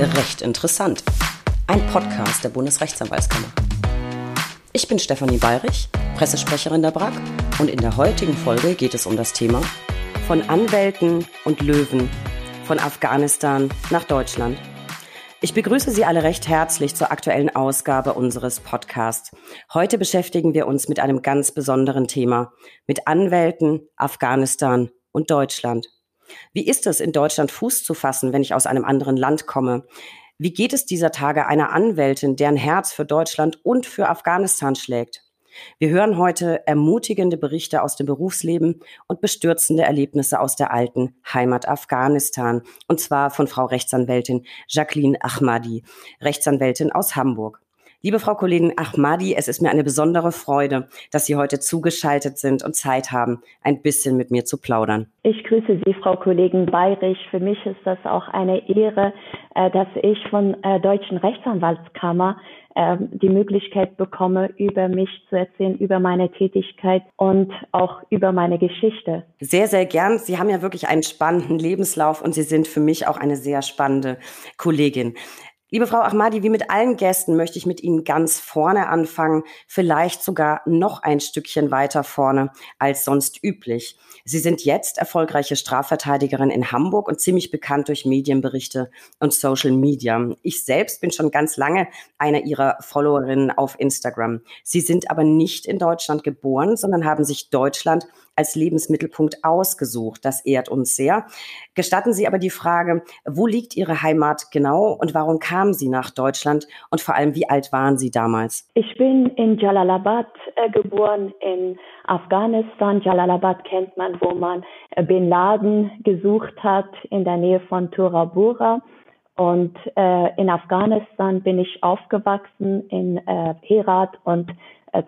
Recht interessant. Ein Podcast der Bundesrechtsanwaltskammer. Ich bin Stefanie Bayrich, Pressesprecherin der BRAG und in der heutigen Folge geht es um das Thema von Anwälten und Löwen von Afghanistan nach Deutschland. Ich begrüße Sie alle recht herzlich zur aktuellen Ausgabe unseres Podcasts. Heute beschäftigen wir uns mit einem ganz besonderen Thema, mit Anwälten, Afghanistan und Deutschland. Wie ist es, in Deutschland Fuß zu fassen, wenn ich aus einem anderen Land komme? Wie geht es dieser Tage einer Anwältin, deren Herz für Deutschland und für Afghanistan schlägt? Wir hören heute ermutigende Berichte aus dem Berufsleben und bestürzende Erlebnisse aus der alten Heimat Afghanistan. Und zwar von Frau Rechtsanwältin Jacqueline Ahmadi, Rechtsanwältin aus Hamburg. Liebe Frau Kollegin Ahmadi, es ist mir eine besondere Freude, dass Sie heute zugeschaltet sind und Zeit haben, ein bisschen mit mir zu plaudern. Ich grüße Sie, Frau Kollegin Bayrich. Für mich ist das auch eine Ehre, äh, dass ich von der äh, Deutschen Rechtsanwaltskammer ähm, die Möglichkeit bekomme, über mich zu erzählen, über meine Tätigkeit und auch über meine Geschichte. Sehr, sehr gern. Sie haben ja wirklich einen spannenden Lebenslauf und Sie sind für mich auch eine sehr spannende Kollegin. Liebe Frau Ahmadi, wie mit allen Gästen möchte ich mit Ihnen ganz vorne anfangen, vielleicht sogar noch ein Stückchen weiter vorne als sonst üblich. Sie sind jetzt erfolgreiche Strafverteidigerin in Hamburg und ziemlich bekannt durch Medienberichte und Social Media. Ich selbst bin schon ganz lange eine Ihrer Followerinnen auf Instagram. Sie sind aber nicht in Deutschland geboren, sondern haben sich Deutschland als Lebensmittelpunkt ausgesucht. Das ehrt uns sehr. Gestatten Sie aber die Frage, wo liegt Ihre Heimat genau und warum kamen Sie nach Deutschland und vor allem, wie alt waren Sie damals? Ich bin in Jalalabad äh, geboren, in Afghanistan. Jalalabad kennt man, wo man äh, Bin Laden gesucht hat, in der Nähe von Tura Und äh, in Afghanistan bin ich aufgewachsen, in äh, Herat und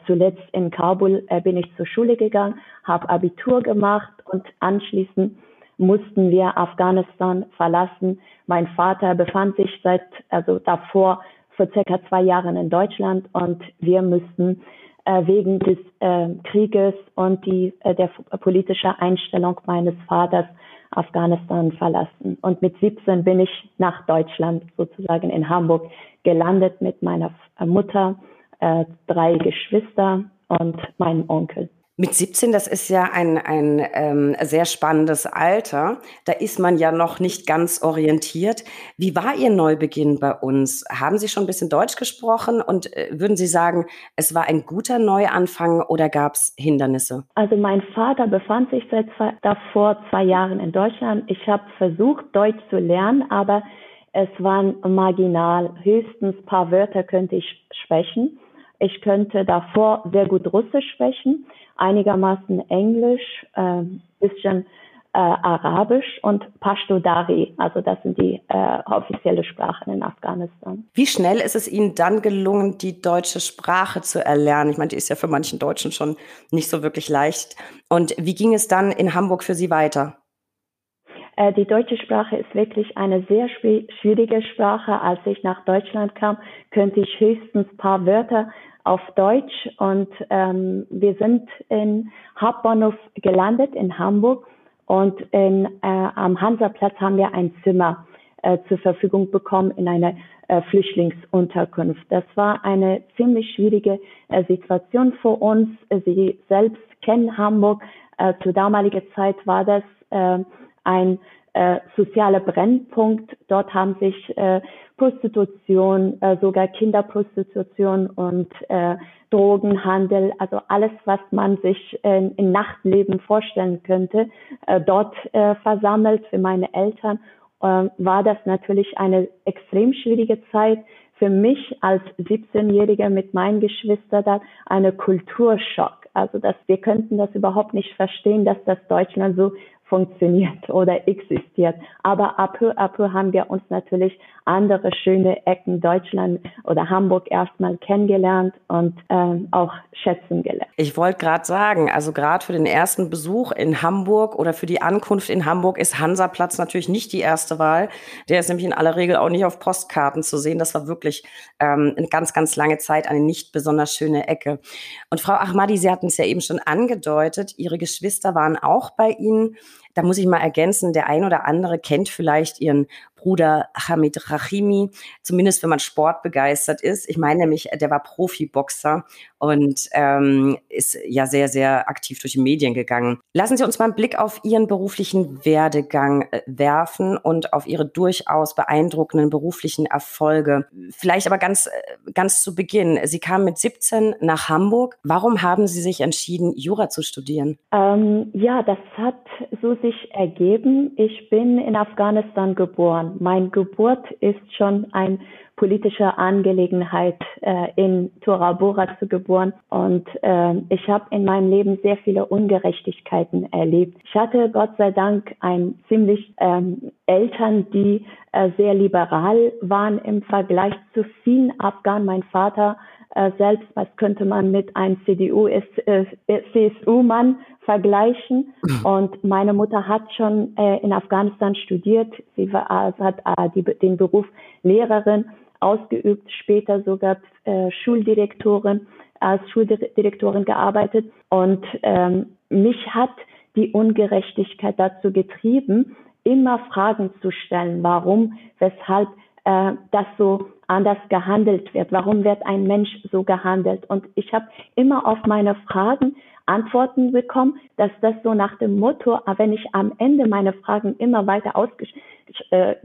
zuletzt in Kabul äh, bin ich zur Schule gegangen, habe Abitur gemacht und anschließend mussten wir Afghanistan verlassen. Mein Vater befand sich seit, also davor, vor circa zwei Jahren in Deutschland und wir müssten äh, wegen des äh, Krieges und die, äh, der politischen Einstellung meines Vaters Afghanistan verlassen. Und mit 17 bin ich nach Deutschland, sozusagen in Hamburg, gelandet mit meiner Mutter äh, drei Geschwister und meinem Onkel. Mit 17, das ist ja ein, ein ähm, sehr spannendes Alter. Da ist man ja noch nicht ganz orientiert. Wie war Ihr Neubeginn bei uns? Haben Sie schon ein bisschen Deutsch gesprochen und äh, würden Sie sagen, es war ein guter Neuanfang oder gab es Hindernisse? Also mein Vater befand sich seit zwei, davor zwei Jahren in Deutschland. Ich habe versucht, Deutsch zu lernen, aber es waren marginal. Höchstens ein paar Wörter könnte ich sprechen. Ich könnte davor sehr gut Russisch sprechen, einigermaßen Englisch, äh, bisschen äh, Arabisch und Pashto Dari. Also das sind die äh, offizielle Sprachen in Afghanistan. Wie schnell ist es Ihnen dann gelungen, die deutsche Sprache zu erlernen? Ich meine, die ist ja für manchen Deutschen schon nicht so wirklich leicht. Und wie ging es dann in Hamburg für Sie weiter? Äh, die deutsche Sprache ist wirklich eine sehr schwierige Sprache. Als ich nach Deutschland kam, könnte ich höchstens ein paar Wörter auf Deutsch und ähm, wir sind in Hauptbahnhof gelandet in Hamburg und in, äh, am Hansaplatz haben wir ein Zimmer äh, zur Verfügung bekommen in einer äh, Flüchtlingsunterkunft. Das war eine ziemlich schwierige äh, Situation für uns. Sie selbst kennen Hamburg. Äh, zur damaligen Zeit war das äh, ein äh, sozialer Brennpunkt. Dort haben sich äh, Prostitution, äh, sogar Kinderprostitution und äh, Drogenhandel, also alles, was man sich äh, im Nachtleben vorstellen könnte, äh, dort äh, versammelt. Für meine Eltern äh, war das natürlich eine extrem schwierige Zeit. Für mich als 17-Jähriger mit meinen Geschwistern da eine Kulturschock. Also dass wir könnten das überhaupt nicht verstehen, dass das Deutschland so funktioniert oder existiert. Aber ab peu à peu haben wir uns natürlich andere schöne Ecken Deutschland oder Hamburg erstmal kennengelernt und ähm, auch schätzen gelernt. Ich wollte gerade sagen, also gerade für den ersten Besuch in Hamburg oder für die Ankunft in Hamburg ist Hansaplatz natürlich nicht die erste Wahl. Der ist nämlich in aller Regel auch nicht auf Postkarten zu sehen. Das war wirklich ähm, eine ganz, ganz lange Zeit eine nicht besonders schöne Ecke. Und Frau Ahmadi, Sie hatten es ja eben schon angedeutet, Ihre Geschwister waren auch bei Ihnen. Da muss ich mal ergänzen, der ein oder andere kennt vielleicht ihren Bruder Hamid Rahimi, zumindest wenn man sportbegeistert ist. Ich meine nämlich, der war Profiboxer und ähm, ist ja sehr, sehr aktiv durch die Medien gegangen. Lassen Sie uns mal einen Blick auf Ihren beruflichen Werdegang äh, werfen und auf Ihre durchaus beeindruckenden beruflichen Erfolge. Vielleicht aber ganz, äh, ganz zu Beginn. Sie kamen mit 17 nach Hamburg. Warum haben Sie sich entschieden, Jura zu studieren? Ähm, ja, das hat so sich ergeben. Ich bin in Afghanistan geboren. Mein Geburt ist schon ein politische Angelegenheit äh, in Tora Bora zu geboren. Und äh, ich habe in meinem Leben sehr viele Ungerechtigkeiten erlebt. Ich hatte Gott sei Dank ein ziemlich ähm, Eltern, die äh, sehr liberal waren im Vergleich zu vielen Afghanen. Mein Vater äh, selbst, was könnte man mit einem CDU-CSU-Mann äh, vergleichen. Und meine Mutter hat schon äh, in Afghanistan studiert. Sie war, also hat äh, die, den Beruf Lehrerin ausgeübt, später sogar äh, Schuldirektorin, als Schuldirektorin gearbeitet. Und ähm, mich hat die Ungerechtigkeit dazu getrieben, immer Fragen zu stellen, warum, weshalb äh, das so anders gehandelt wird. Warum wird ein Mensch so gehandelt? Und ich habe immer auf meine Fragen Antworten bekommen, dass das so nach dem Motto, wenn ich am Ende meine Fragen immer weiter ausgestellt äh,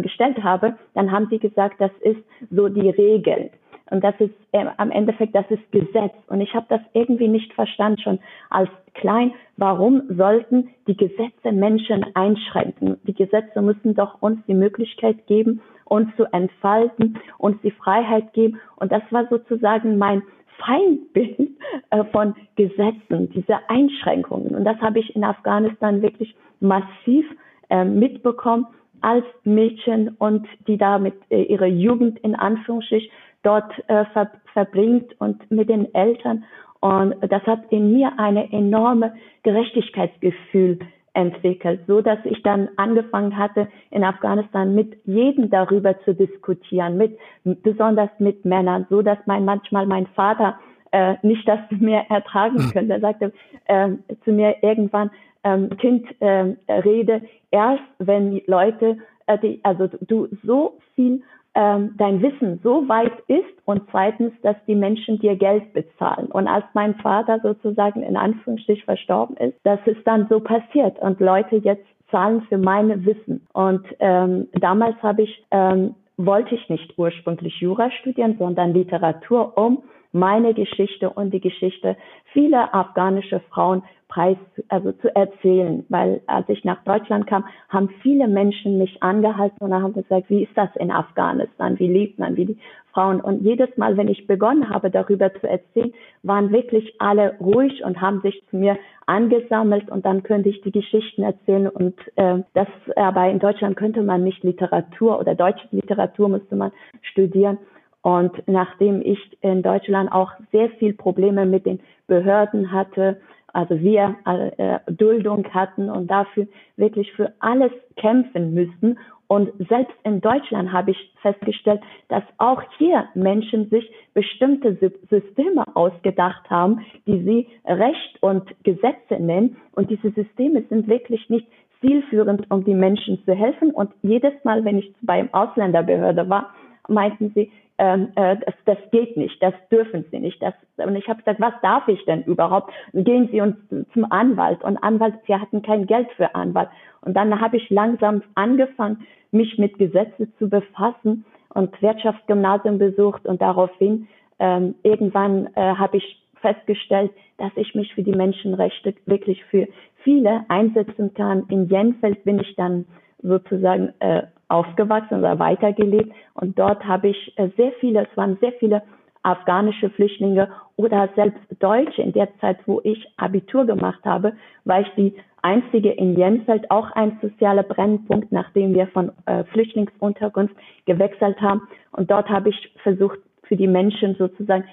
gestellt habe, dann haben sie gesagt, das ist so die Regel. Und das ist äh, am Endeffekt, das ist Gesetz. Und ich habe das irgendwie nicht verstanden schon als klein. Warum sollten die Gesetze Menschen einschränken? Die Gesetze müssen doch uns die Möglichkeit geben, uns zu entfalten, uns die Freiheit geben. Und das war sozusagen mein Feindbild äh, von Gesetzen, diese Einschränkungen. Und das habe ich in Afghanistan wirklich massiv äh, mitbekommen als Mädchen und die damit äh, ihre Jugend in Anführungsstrich dort ver verbringt und mit den Eltern. Und das hat in mir eine enorme Gerechtigkeitsgefühl entwickelt, so dass ich dann angefangen hatte, in Afghanistan mit jedem darüber zu diskutieren, mit, besonders mit Männern, so dass mein, manchmal mein Vater äh, nicht das mehr ertragen hm. könnte. Er sagte äh, zu mir irgendwann, ähm, Kind, äh, rede erst, wenn Leute, äh, die, also du so viel ähm, dein Wissen so weit ist und zweitens, dass die Menschen dir Geld bezahlen. Und als mein Vater sozusagen in Anführungsstrich verstorben ist, das ist dann so passiert und Leute jetzt zahlen für meine Wissen. Und ähm, damals habe ich ähm, wollte ich nicht ursprünglich Jura studieren, sondern Literatur, um meine Geschichte und die Geschichte vieler afghanischer Frauen preis, also zu erzählen. Weil als ich nach Deutschland kam, haben viele Menschen mich angehalten und haben gesagt, wie ist das in Afghanistan? Wie lebt man? Wie die Frauen? Und jedes Mal, wenn ich begonnen habe, darüber zu erzählen, waren wirklich alle ruhig und haben sich zu mir angesammelt und dann könnte ich die Geschichten erzählen und äh, das aber in Deutschland könnte man nicht Literatur oder deutsche Literatur musste man studieren und nachdem ich in Deutschland auch sehr viel Probleme mit den Behörden hatte, also wir äh, Duldung hatten und dafür wirklich für alles kämpfen müssten. Und selbst in Deutschland habe ich festgestellt, dass auch hier Menschen sich bestimmte Systeme ausgedacht haben, die sie Recht und Gesetze nennen. Und diese Systeme sind wirklich nicht zielführend, um die Menschen zu helfen. Und jedes Mal, wenn ich beim Ausländerbehörde war, meinten sie, ähm, äh, das, das geht nicht, das dürfen Sie nicht. Das, und ich habe gesagt, was darf ich denn überhaupt? Gehen Sie uns zum Anwalt. Und Anwalt, wir hatten kein Geld für Anwalt. Und dann habe ich langsam angefangen, mich mit Gesetzen zu befassen und Wirtschaftsgymnasium besucht und daraufhin ähm, irgendwann äh, habe ich festgestellt, dass ich mich für die Menschenrechte wirklich für viele einsetzen kann. In Jenfeld bin ich dann sozusagen äh, aufgewachsen oder weitergelebt. Und dort habe ich äh, sehr viele, es waren sehr viele afghanische Flüchtlinge oder selbst Deutsche in der Zeit, wo ich Abitur gemacht habe, war ich die einzige in Jenfeld, auch ein sozialer Brennpunkt, nachdem wir von äh, Flüchtlingsunterkunft gewechselt haben. Und dort habe ich versucht, für die Menschen sozusagen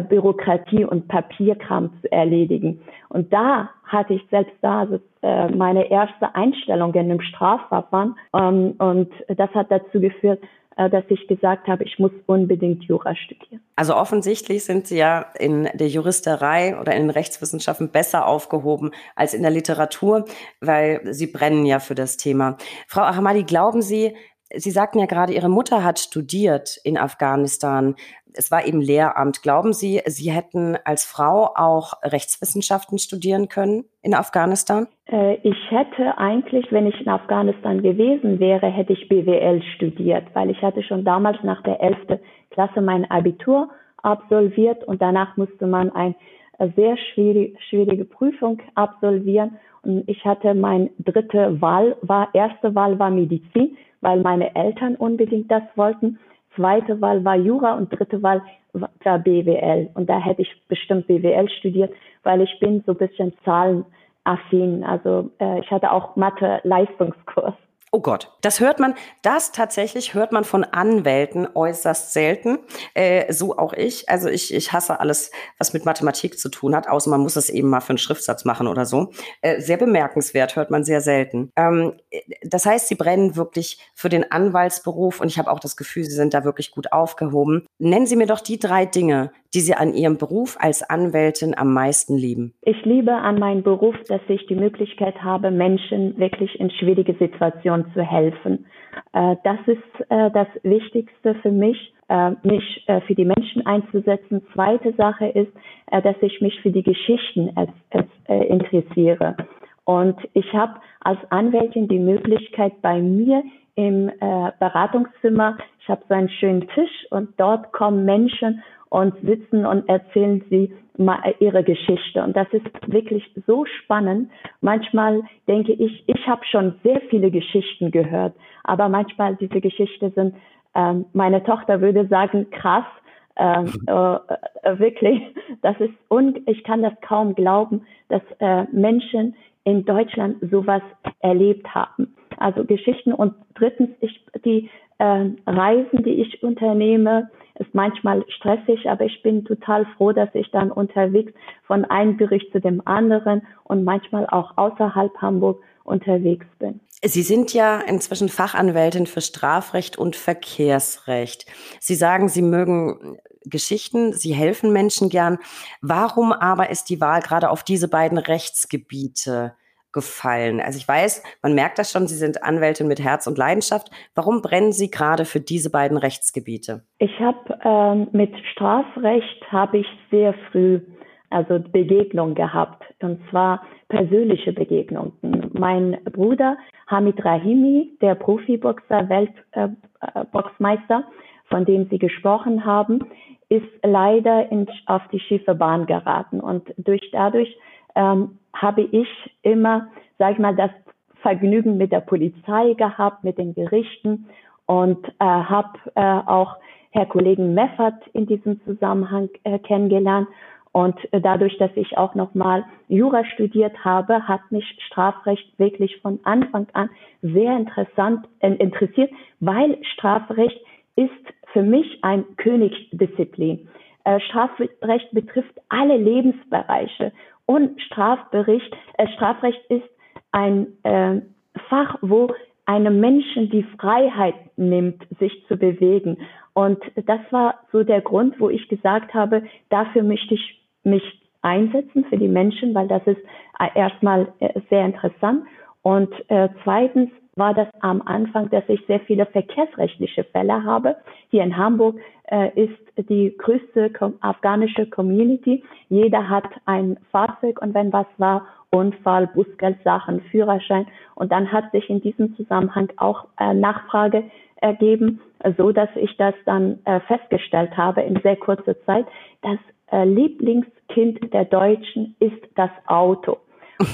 Bürokratie und Papierkram zu erledigen. Und da hatte ich selbst da also, äh, meine erste Einstellung in einem Strafverfahren ähm, und das hat dazu geführt, äh, dass ich gesagt habe, ich muss unbedingt Jura studieren. Also offensichtlich sind Sie ja in der Juristerei oder in den Rechtswissenschaften besser aufgehoben als in der Literatur, weil Sie brennen ja für das Thema. Frau Ahmadi, glauben Sie, Sie sagten ja gerade, Ihre Mutter hat studiert in Afghanistan. Es war eben Lehramt. Glauben Sie, Sie hätten als Frau auch Rechtswissenschaften studieren können in Afghanistan? Äh, ich hätte eigentlich, wenn ich in Afghanistan gewesen wäre, hätte ich BWL studiert, weil ich hatte schon damals nach der 11. Klasse mein Abitur absolviert und danach musste man eine sehr schwierige, Prüfung absolvieren ich hatte mein dritte Wahl, war, erste Wahl war Medizin, weil meine Eltern unbedingt das wollten. Zweite Wahl war Jura und dritte Wahl war BWL. Und da hätte ich bestimmt BWL studiert, weil ich bin so ein bisschen zahlenaffin. Also äh, ich hatte auch Mathe-Leistungskurs. Oh Gott, das hört man, das tatsächlich hört man von Anwälten äußerst selten. Äh, so auch ich. Also ich, ich hasse alles, was mit Mathematik zu tun hat, außer man muss es eben mal für einen Schriftsatz machen oder so. Äh, sehr bemerkenswert, hört man sehr selten. Ähm, das heißt, sie brennen wirklich für den Anwaltsberuf und ich habe auch das Gefühl, sie sind da wirklich gut aufgehoben. Nennen Sie mir doch die drei Dinge, die Sie an Ihrem Beruf als Anwältin am meisten lieben. Ich liebe an meinem Beruf, dass ich die Möglichkeit habe, Menschen wirklich in schwierige Situationen zu helfen. Äh, das ist äh, das Wichtigste für mich, äh, mich für die Menschen einzusetzen. Zweite Sache ist, dass ich mich für die Geschichten interessiere. Und ich habe als Anwältin die Möglichkeit bei mir im Beratungszimmer, ich habe so einen schönen Tisch und dort kommen Menschen und sitzen und erzählen sie ihre Geschichte. Und das ist wirklich so spannend. Manchmal denke ich, ich habe schon sehr viele Geschichten gehört, aber manchmal diese Geschichten sind, ähm, meine Tochter würde sagen, krass. Ähm, äh, äh, wirklich, das ist und ich kann das kaum glauben, dass äh, Menschen in Deutschland sowas erlebt haben. Also Geschichten und drittens, ich die äh, Reisen, die ich unternehme, ist manchmal stressig, aber ich bin total froh, dass ich dann unterwegs von einem Gericht zu dem anderen und manchmal auch außerhalb Hamburg unterwegs bin. Sie sind ja inzwischen Fachanwältin für Strafrecht und Verkehrsrecht. Sie sagen, Sie mögen Geschichten, Sie helfen Menschen gern. Warum aber ist die Wahl gerade auf diese beiden Rechtsgebiete gefallen? Also ich weiß, man merkt das schon, Sie sind Anwältin mit Herz und Leidenschaft. Warum brennen Sie gerade für diese beiden Rechtsgebiete? Ich habe ähm, mit Strafrecht habe ich sehr früh also Begegnung gehabt und zwar persönliche Begegnungen. Mein Bruder Hamid Rahimi, der Profiboxer, Weltboxmeister, äh, von dem Sie gesprochen haben, ist leider in, auf die schiefe Bahn geraten und durch dadurch ähm, habe ich immer, sag ich mal, das Vergnügen mit der Polizei gehabt, mit den Gerichten und äh, habe äh, auch Herr Kollegen Meffert in diesem Zusammenhang äh, kennengelernt. Und dadurch, dass ich auch nochmal Jura studiert habe, hat mich Strafrecht wirklich von Anfang an sehr interessant äh, interessiert, weil Strafrecht ist für mich ein Königsdisziplin. Äh, Strafrecht betrifft alle Lebensbereiche und Strafbericht, äh, Strafrecht ist ein äh, Fach, wo einem Menschen die Freiheit nimmt, sich zu bewegen. Und das war so der Grund, wo ich gesagt habe, dafür möchte ich mich einsetzen für die Menschen, weil das ist äh, erstmal äh, sehr interessant. Und äh, zweitens war das am Anfang, dass ich sehr viele verkehrsrechtliche Fälle habe. Hier in Hamburg äh, ist die größte afghanische Community. Jeder hat ein Fahrzeug und wenn was war, Unfall, Bußgeldsachen, Führerschein. Und dann hat sich in diesem Zusammenhang auch äh, Nachfrage ergeben, so dass ich das dann äh, festgestellt habe in sehr kurzer Zeit. Das äh, Lieblingskind der Deutschen ist das Auto.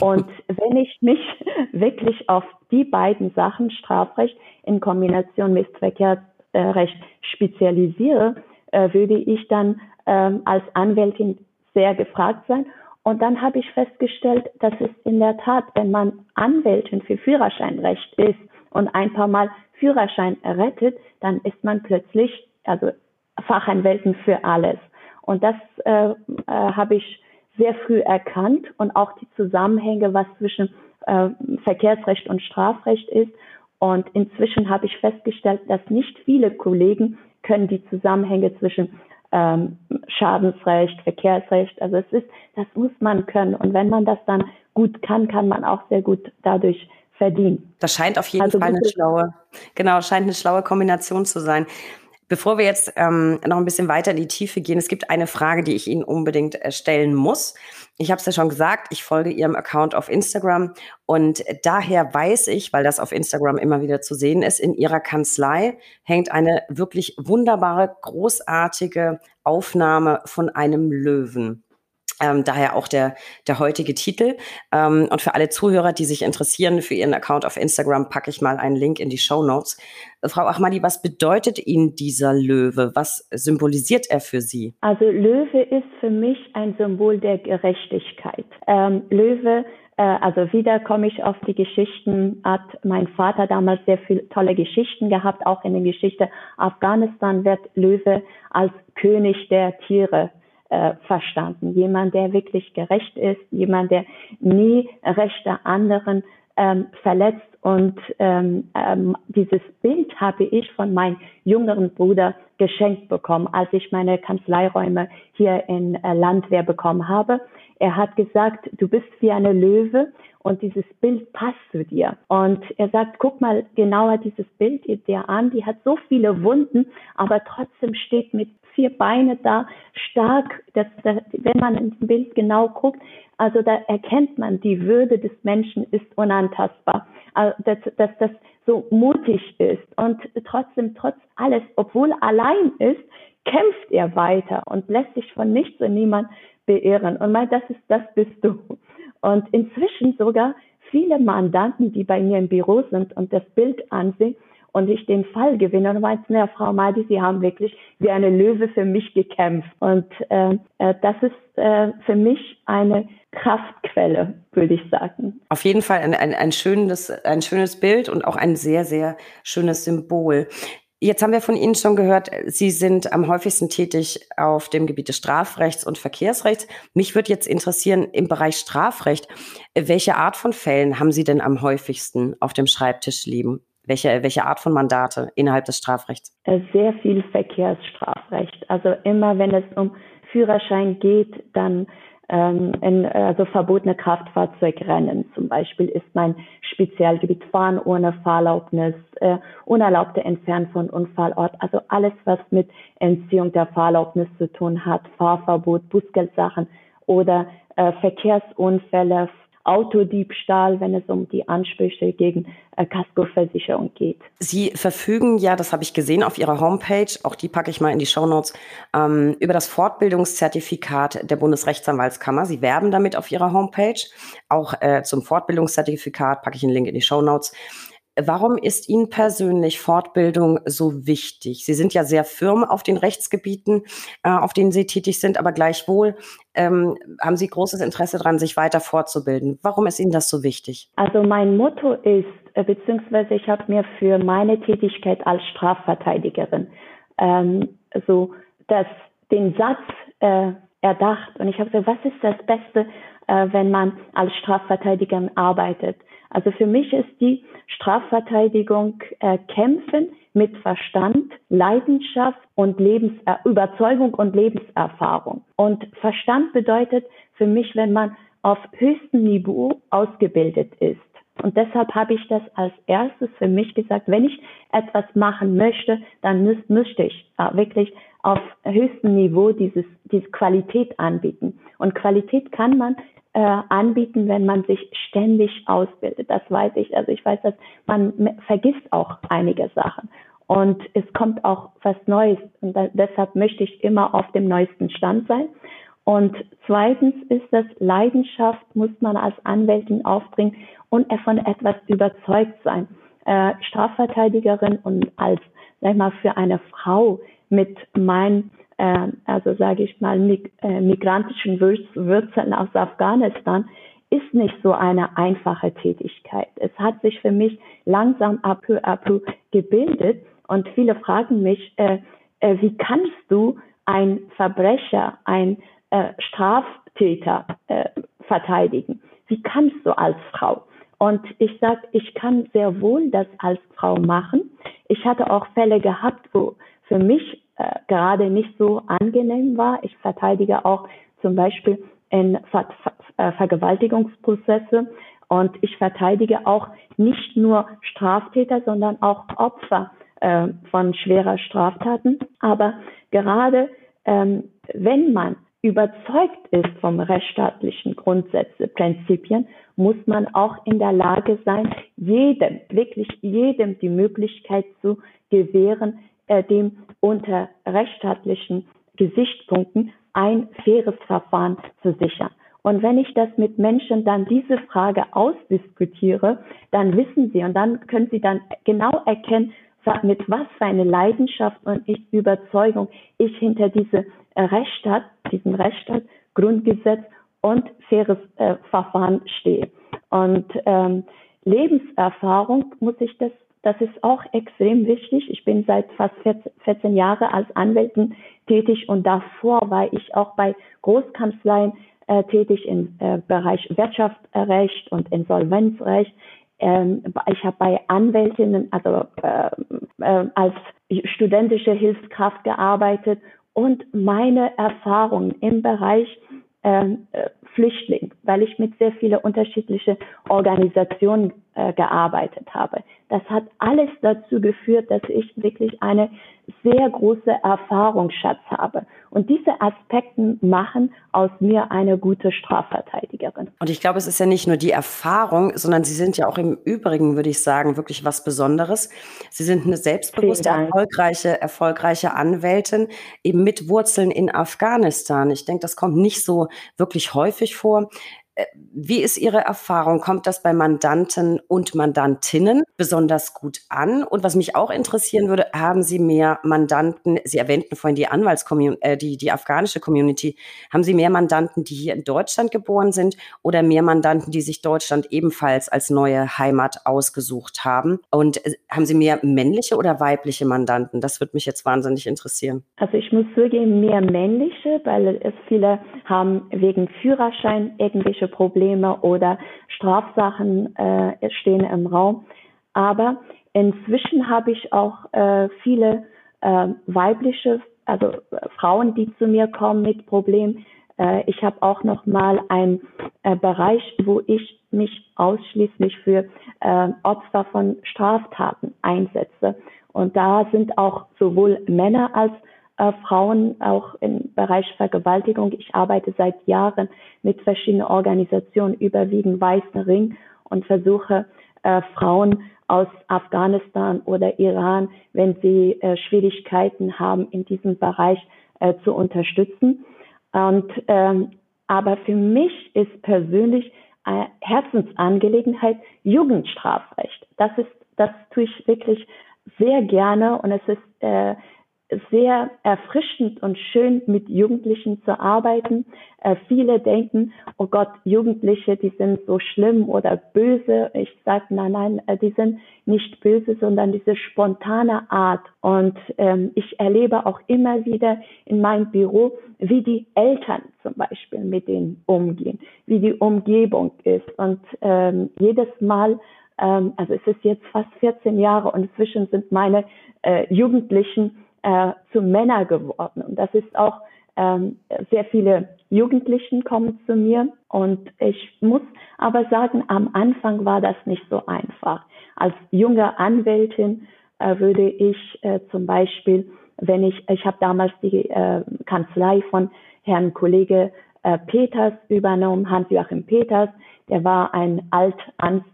Und wenn ich mich wirklich auf die beiden Sachen, Strafrecht in Kombination mit Verkehrsrecht, spezialisiere, äh, würde ich dann ähm, als Anwältin sehr gefragt sein. Und dann habe ich festgestellt, dass es in der Tat, wenn man Anwältin für Führerscheinrecht ist und ein paar Mal Führerschein errettet, dann ist man plötzlich, also Fachanwältin für alles. Und das äh, äh, habe ich sehr früh erkannt und auch die Zusammenhänge, was zwischen äh, Verkehrsrecht und Strafrecht ist. Und inzwischen habe ich festgestellt, dass nicht viele Kollegen können die Zusammenhänge zwischen ähm, Schadensrecht, Verkehrsrecht, also es ist, das muss man können. Und wenn man das dann gut kann, kann man auch sehr gut dadurch verdienen. Das scheint auf jeden also Fall eine schlaue, genau, scheint eine schlaue Kombination zu sein. Bevor wir jetzt ähm, noch ein bisschen weiter in die Tiefe gehen, es gibt eine Frage, die ich Ihnen unbedingt äh, stellen muss. Ich habe es ja schon gesagt, ich folge Ihrem Account auf Instagram und daher weiß ich, weil das auf Instagram immer wieder zu sehen ist, in Ihrer Kanzlei hängt eine wirklich wunderbare, großartige Aufnahme von einem Löwen. Ähm, daher auch der, der heutige Titel. Ähm, und für alle Zuhörer, die sich interessieren für Ihren Account auf Instagram, packe ich mal einen Link in die Show Notes. Frau Ahmadi, was bedeutet Ihnen dieser Löwe? Was symbolisiert er für Sie? Also Löwe ist für mich ein Symbol der Gerechtigkeit. Ähm, Löwe äh, also wieder komme ich auf die Geschichten, hat mein Vater damals sehr viele tolle Geschichten gehabt, auch in der Geschichte Afghanistan wird Löwe als König der Tiere äh, verstanden. Jemand, der wirklich gerecht ist, jemand, der nie Rechte anderen ähm, verletzt. Und ähm, ähm, dieses Bild habe ich von meinem jüngeren Bruder geschenkt bekommen, als ich meine Kanzleiräume hier in äh, Landwehr bekommen habe. Er hat gesagt, du bist wie eine Löwe und dieses Bild passt zu dir. Und er sagt, guck mal genauer dieses Bild dir an, die hat so viele Wunden, aber trotzdem steht mit vier Beine da, stark, dass, dass, wenn man ins Bild genau guckt, also da erkennt man, die Würde des Menschen ist unantastbar, also dass, dass das so mutig ist und trotzdem, trotz alles, obwohl allein ist, kämpft er weiter und lässt sich von nichts und niemand beirren. Und mein, das ist, das bist du. Und inzwischen sogar viele Mandanten, die bei mir im Büro sind und das Bild ansehen, und ich den Fall gewinne und meinte, na, Frau Madi, Sie haben wirklich wie eine Löwe für mich gekämpft. Und äh, äh, das ist äh, für mich eine Kraftquelle, würde ich sagen. Auf jeden Fall ein, ein, ein, schönes, ein schönes Bild und auch ein sehr, sehr schönes Symbol. Jetzt haben wir von Ihnen schon gehört, Sie sind am häufigsten tätig auf dem Gebiet des Strafrechts und Verkehrsrechts. Mich würde jetzt interessieren, im Bereich Strafrecht, welche Art von Fällen haben Sie denn am häufigsten auf dem Schreibtisch liegen? Welche, welche Art von Mandate innerhalb des Strafrechts? Äh, sehr viel Verkehrsstrafrecht. Also immer wenn es um Führerschein geht, dann ähm, in, also verbotene Kraftfahrzeugrennen zum Beispiel ist mein Spezialgebiet. Fahren ohne Fahrerlaubnis, äh, unerlaubte Entfernen von Unfallort, also alles, was mit Entziehung der Fahrerlaubnis zu tun hat, Fahrverbot, Bußgeldsachen oder äh, Verkehrsunfälle, Autodiebstahl, wenn es um die Ansprüche gegen äh, Kaskoversicherung geht. Sie verfügen ja, das habe ich gesehen auf Ihrer Homepage, auch die packe ich mal in die Shownotes, ähm, über das Fortbildungszertifikat der Bundesrechtsanwaltskammer. Sie werben damit auf Ihrer Homepage. Auch äh, zum Fortbildungszertifikat packe ich einen Link in die Shownotes. Warum ist Ihnen persönlich Fortbildung so wichtig? Sie sind ja sehr firm auf den Rechtsgebieten, äh, auf denen Sie tätig sind, aber gleichwohl ähm, haben Sie großes Interesse daran, sich weiter fortzubilden. Warum ist Ihnen das so wichtig? Also mein Motto ist, äh, beziehungsweise ich habe mir für meine Tätigkeit als Strafverteidigerin ähm, so das, den Satz äh, erdacht und ich habe gesagt, was ist das Beste, äh, wenn man als Strafverteidigerin arbeitet? Also für mich ist die Strafverteidigung äh, Kämpfen mit Verstand, Leidenschaft und Lebens äh, Überzeugung und Lebenserfahrung. Und Verstand bedeutet für mich, wenn man auf höchstem Niveau ausgebildet ist. Und deshalb habe ich das als erstes für mich gesagt, wenn ich etwas machen möchte, dann müsste ich äh, wirklich auf höchstem Niveau dieses, diese Qualität anbieten. Und Qualität kann man äh, anbieten, wenn man sich ständig ausbildet. Das weiß ich. Also ich weiß, dass man vergisst auch einige Sachen. Und es kommt auch was Neues. Und da, deshalb möchte ich immer auf dem neuesten Stand sein. Und zweitens ist das Leidenschaft, muss man als Anwältin aufbringen und von etwas überzeugt sein. Äh, Strafverteidigerin und als, sag ich mal, für eine Frau mit meinen äh, also sage ich mal, mig äh, migrantischen Wurzeln aus Afghanistan, ist nicht so eine einfache Tätigkeit. Es hat sich für mich langsam ab peu à peu gebildet und viele fragen mich, äh, äh, wie kannst du ein Verbrecher, ein äh, Straftäter äh, verteidigen? Wie kannst du als Frau? Und ich sage, ich kann sehr wohl das als Frau machen. Ich hatte auch Fälle gehabt, wo für mich äh, gerade nicht so angenehm war. Ich verteidige auch zum Beispiel in Ver Ver äh, Vergewaltigungsprozesse Und ich verteidige auch nicht nur Straftäter, sondern auch Opfer äh, von schwerer Straftaten. Aber gerade ähm, wenn man überzeugt ist vom rechtsstaatlichen Grundsätze, Prinzipien, muss man auch in der Lage sein, jedem, wirklich jedem die Möglichkeit zu gewähren, äh, dem unter rechtsstaatlichen Gesichtspunkten ein faires Verfahren zu sichern. Und wenn ich das mit Menschen dann diese Frage ausdiskutiere, dann wissen sie und dann können sie dann genau erkennen, mit was für eine Leidenschaft und Überzeugung ich hinter diese Rechtsstaat, diesem Rechtsstaat, Grundgesetz und faires äh, Verfahren stehe. Und ähm, Lebenserfahrung muss ich das, das ist auch extrem wichtig. Ich bin seit fast 14 Jahren als Anwältin tätig und davor war ich auch bei Großkanzleien äh, tätig im äh, Bereich Wirtschaftsrecht und Insolvenzrecht. Ähm, ich habe bei Anwältinnen, also äh, äh, als studentische Hilfskraft gearbeitet und meine Erfahrungen im Bereich ähm, äh, Flüchtling, weil ich mit sehr vielen unterschiedlichen Organisationen äh, gearbeitet habe. Das hat alles dazu geführt, dass ich wirklich eine sehr große Erfahrungsschatz habe. Und diese Aspekte machen aus mir eine gute Strafverteidigerin. Und ich glaube, es ist ja nicht nur die Erfahrung, sondern Sie sind ja auch im Übrigen, würde ich sagen, wirklich was Besonderes. Sie sind eine selbstbewusste, erfolgreiche, erfolgreiche Anwältin, eben mit Wurzeln in Afghanistan. Ich denke, das kommt nicht so wirklich häufig vor. Äh, wie ist Ihre Erfahrung? Kommt das bei Mandanten und Mandantinnen besonders gut an? Und was mich auch interessieren würde, haben Sie mehr Mandanten, Sie erwähnten vorhin die Anwaltscommunity, äh, die, die afghanische Community, haben Sie mehr Mandanten, die hier in Deutschland geboren sind oder mehr Mandanten, die sich Deutschland ebenfalls als neue Heimat ausgesucht haben? Und äh, haben Sie mehr männliche oder weibliche Mandanten? Das würde mich jetzt wahnsinnig interessieren. Also ich muss zugeben, mehr männliche, weil es viele haben wegen Führerschein irgendwelche Probleme oder Strafsachen äh, stehen im Raum. Aber inzwischen habe ich auch äh, viele äh, weibliche, also äh, Frauen, die zu mir kommen mit Problemen. Äh, ich habe auch noch mal einen äh, Bereich, wo ich mich ausschließlich für Opfer von Straftaten einsetze. Und da sind auch sowohl Männer als äh, Frauen auch im Bereich Vergewaltigung. Ich arbeite seit Jahren mit verschiedenen Organisationen, überwiegend Weißen Ring und versuche äh, Frauen aus Afghanistan oder Iran, wenn sie äh, Schwierigkeiten haben, in diesem Bereich äh, zu unterstützen. Und ähm, aber für mich ist persönlich eine Herzensangelegenheit Jugendstrafrecht. Das ist, das tue ich wirklich sehr gerne und es ist äh, sehr erfrischend und schön, mit Jugendlichen zu arbeiten. Äh, viele denken, oh Gott, Jugendliche, die sind so schlimm oder böse. Ich sage, nein, nein, äh, die sind nicht böse, sondern diese spontane Art. Und ähm, ich erlebe auch immer wieder in meinem Büro, wie die Eltern zum Beispiel mit denen umgehen, wie die Umgebung ist. Und ähm, jedes Mal ähm, also es ist jetzt fast 14 Jahre und inzwischen sind meine äh, Jugendlichen äh, zu Männer geworden. Und das ist auch ähm, sehr viele Jugendlichen kommen zu mir und ich muss aber sagen, am Anfang war das nicht so einfach. Als junge Anwältin äh, würde ich äh, zum Beispiel, wenn ich, ich habe damals die äh, Kanzlei von Herrn Kollege äh, Peters übernommen, Hans-Joachim Peters, der war ein alt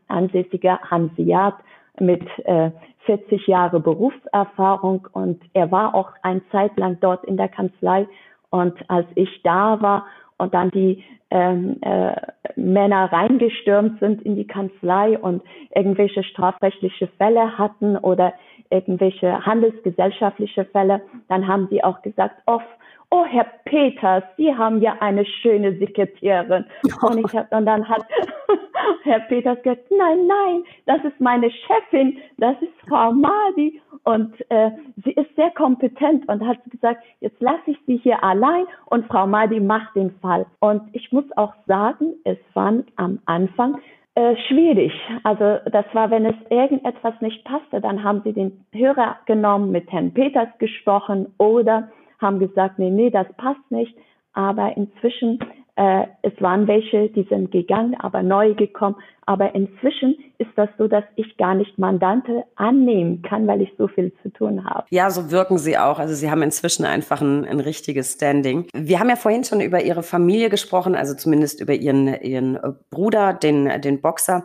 ansässiger Hanseat mit äh, 40 Jahre Berufserfahrung und er war auch ein Zeit lang dort in der Kanzlei. Und als ich da war und dann die ähm, äh, Männer reingestürmt sind in die Kanzlei und irgendwelche strafrechtliche Fälle hatten oder irgendwelche handelsgesellschaftliche Fälle, dann haben sie auch gesagt, off, oh Herr Peters, Sie haben ja eine schöne Sekretärin. Und, ich hab, und dann hat Herr Peters gesagt, nein, nein, das ist meine Chefin, das ist Frau Madi und äh, sie ist sehr kompetent und hat gesagt, jetzt lasse ich Sie hier allein und Frau Madi macht den Fall. Und ich muss auch sagen, es war am Anfang äh, schwierig. Also das war, wenn es irgendetwas nicht passte, dann haben sie den Hörer genommen, mit Herrn Peters gesprochen oder haben gesagt, nee, nee, das passt nicht. Aber inzwischen Äh, es waren welche, die sind gegangen, aber neu gekommen. Aber inzwischen ist das so, dass ich gar nicht Mandante annehmen kann, weil ich so viel zu tun habe. Ja, so wirken Sie auch. Also Sie haben inzwischen einfach ein, ein richtiges Standing. Wir haben ja vorhin schon über Ihre Familie gesprochen, also zumindest über Ihren, Ihren Bruder, den, den Boxer.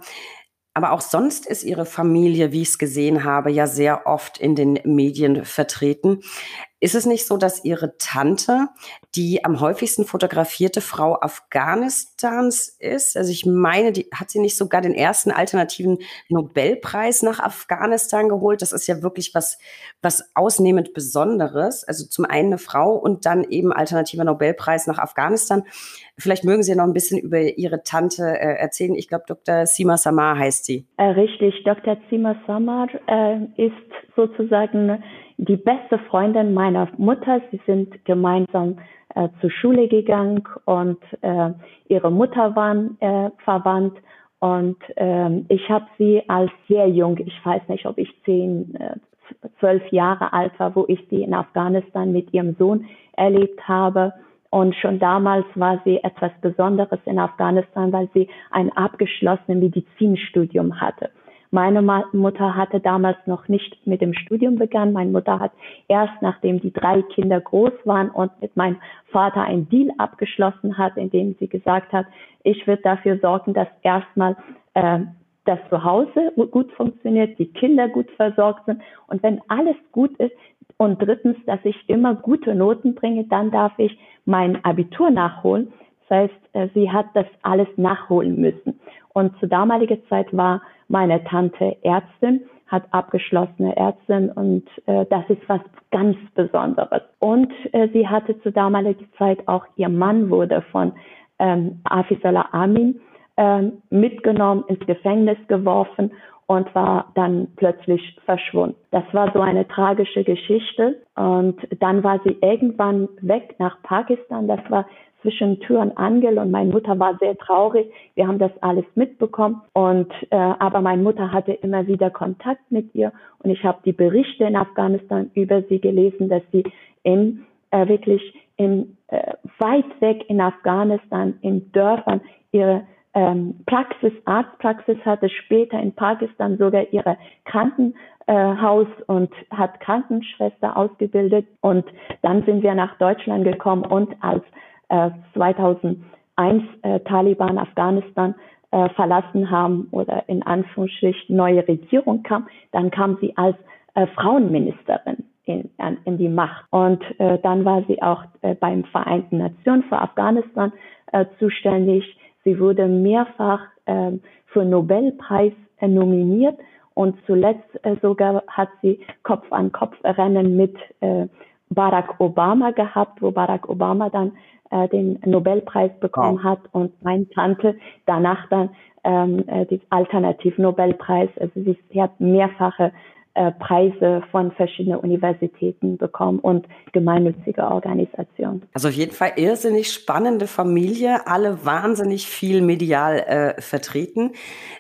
Aber auch sonst ist Ihre Familie, wie ich es gesehen habe, ja sehr oft in den Medien vertreten. Ist es nicht so, dass Ihre Tante die am häufigsten fotografierte Frau Afghanistans ist? Also ich meine, die, hat sie nicht sogar den ersten alternativen Nobelpreis nach Afghanistan geholt? Das ist ja wirklich was, was ausnehmend Besonderes. Also zum einen eine Frau und dann eben alternativer Nobelpreis nach Afghanistan. Vielleicht mögen Sie noch ein bisschen über Ihre Tante äh, erzählen. Ich glaube, Dr. Sima Samar heißt sie. Äh, richtig, Dr. Sima Samar äh, ist sozusagen die beste Freundin meiner Mutter. Sie sind gemeinsam äh, zur Schule gegangen und äh, ihre Mutter waren äh, verwandt. Und ähm, ich habe sie als sehr jung, ich weiß nicht, ob ich zehn, äh, zwölf Jahre alt war, wo ich sie in Afghanistan mit ihrem Sohn erlebt habe. Und schon damals war sie etwas Besonderes in Afghanistan, weil sie ein abgeschlossenes Medizinstudium hatte. Meine Mutter hatte damals noch nicht mit dem Studium begonnen. Meine Mutter hat erst nachdem die drei Kinder groß waren und mit meinem Vater ein Deal abgeschlossen hat, in dem sie gesagt hat, ich würde dafür sorgen, dass erstmal äh, das Zuhause gut funktioniert, die Kinder gut versorgt sind und wenn alles gut ist und drittens, dass ich immer gute Noten bringe, dann darf ich mein Abitur nachholen. Das heißt, äh, sie hat das alles nachholen müssen. Und zu damaliger Zeit war meine Tante Ärztin, hat abgeschlossene Ärztin und äh, das ist was ganz Besonderes. Und äh, sie hatte zu damaliger Zeit auch ihr Mann wurde von ähm, Afisala Amin äh, mitgenommen, ins Gefängnis geworfen und war dann plötzlich verschwunden. Das war so eine tragische Geschichte. Und dann war sie irgendwann weg nach Pakistan. Das war zwischen Tür und Angel und meine Mutter war sehr traurig. Wir haben das alles mitbekommen und äh, aber meine Mutter hatte immer wieder Kontakt mit ihr und ich habe die Berichte in Afghanistan über sie gelesen, dass sie in äh, wirklich in äh, weit weg in Afghanistan in Dörfern ihre ähm, Praxis, Arztpraxis hatte, später in Pakistan sogar ihre Krankenhaus und hat Krankenschwester ausgebildet und dann sind wir nach Deutschland gekommen und als 2001 äh, äh, Taliban Afghanistan äh, verlassen haben oder in Anführungsstrichen neue Regierung kam, dann kam sie als äh, Frauenministerin in, in die Macht. Und äh, dann war sie auch äh, beim Vereinten Nationen für Afghanistan äh, zuständig. Sie wurde mehrfach äh, für Nobelpreis äh, nominiert und zuletzt äh, sogar hat sie Kopf an Kopf Rennen mit äh, Barack Obama gehabt, wo Barack Obama dann äh, den Nobelpreis bekommen wow. hat und meine Tante danach dann ähm, äh, den Alternativ-Nobelpreis. Also sie hat mehrfache äh, Preise von verschiedenen Universitäten bekommen und gemeinnützige Organisationen. Also auf jeden Fall irrsinnig spannende Familie, alle wahnsinnig viel medial äh, vertreten.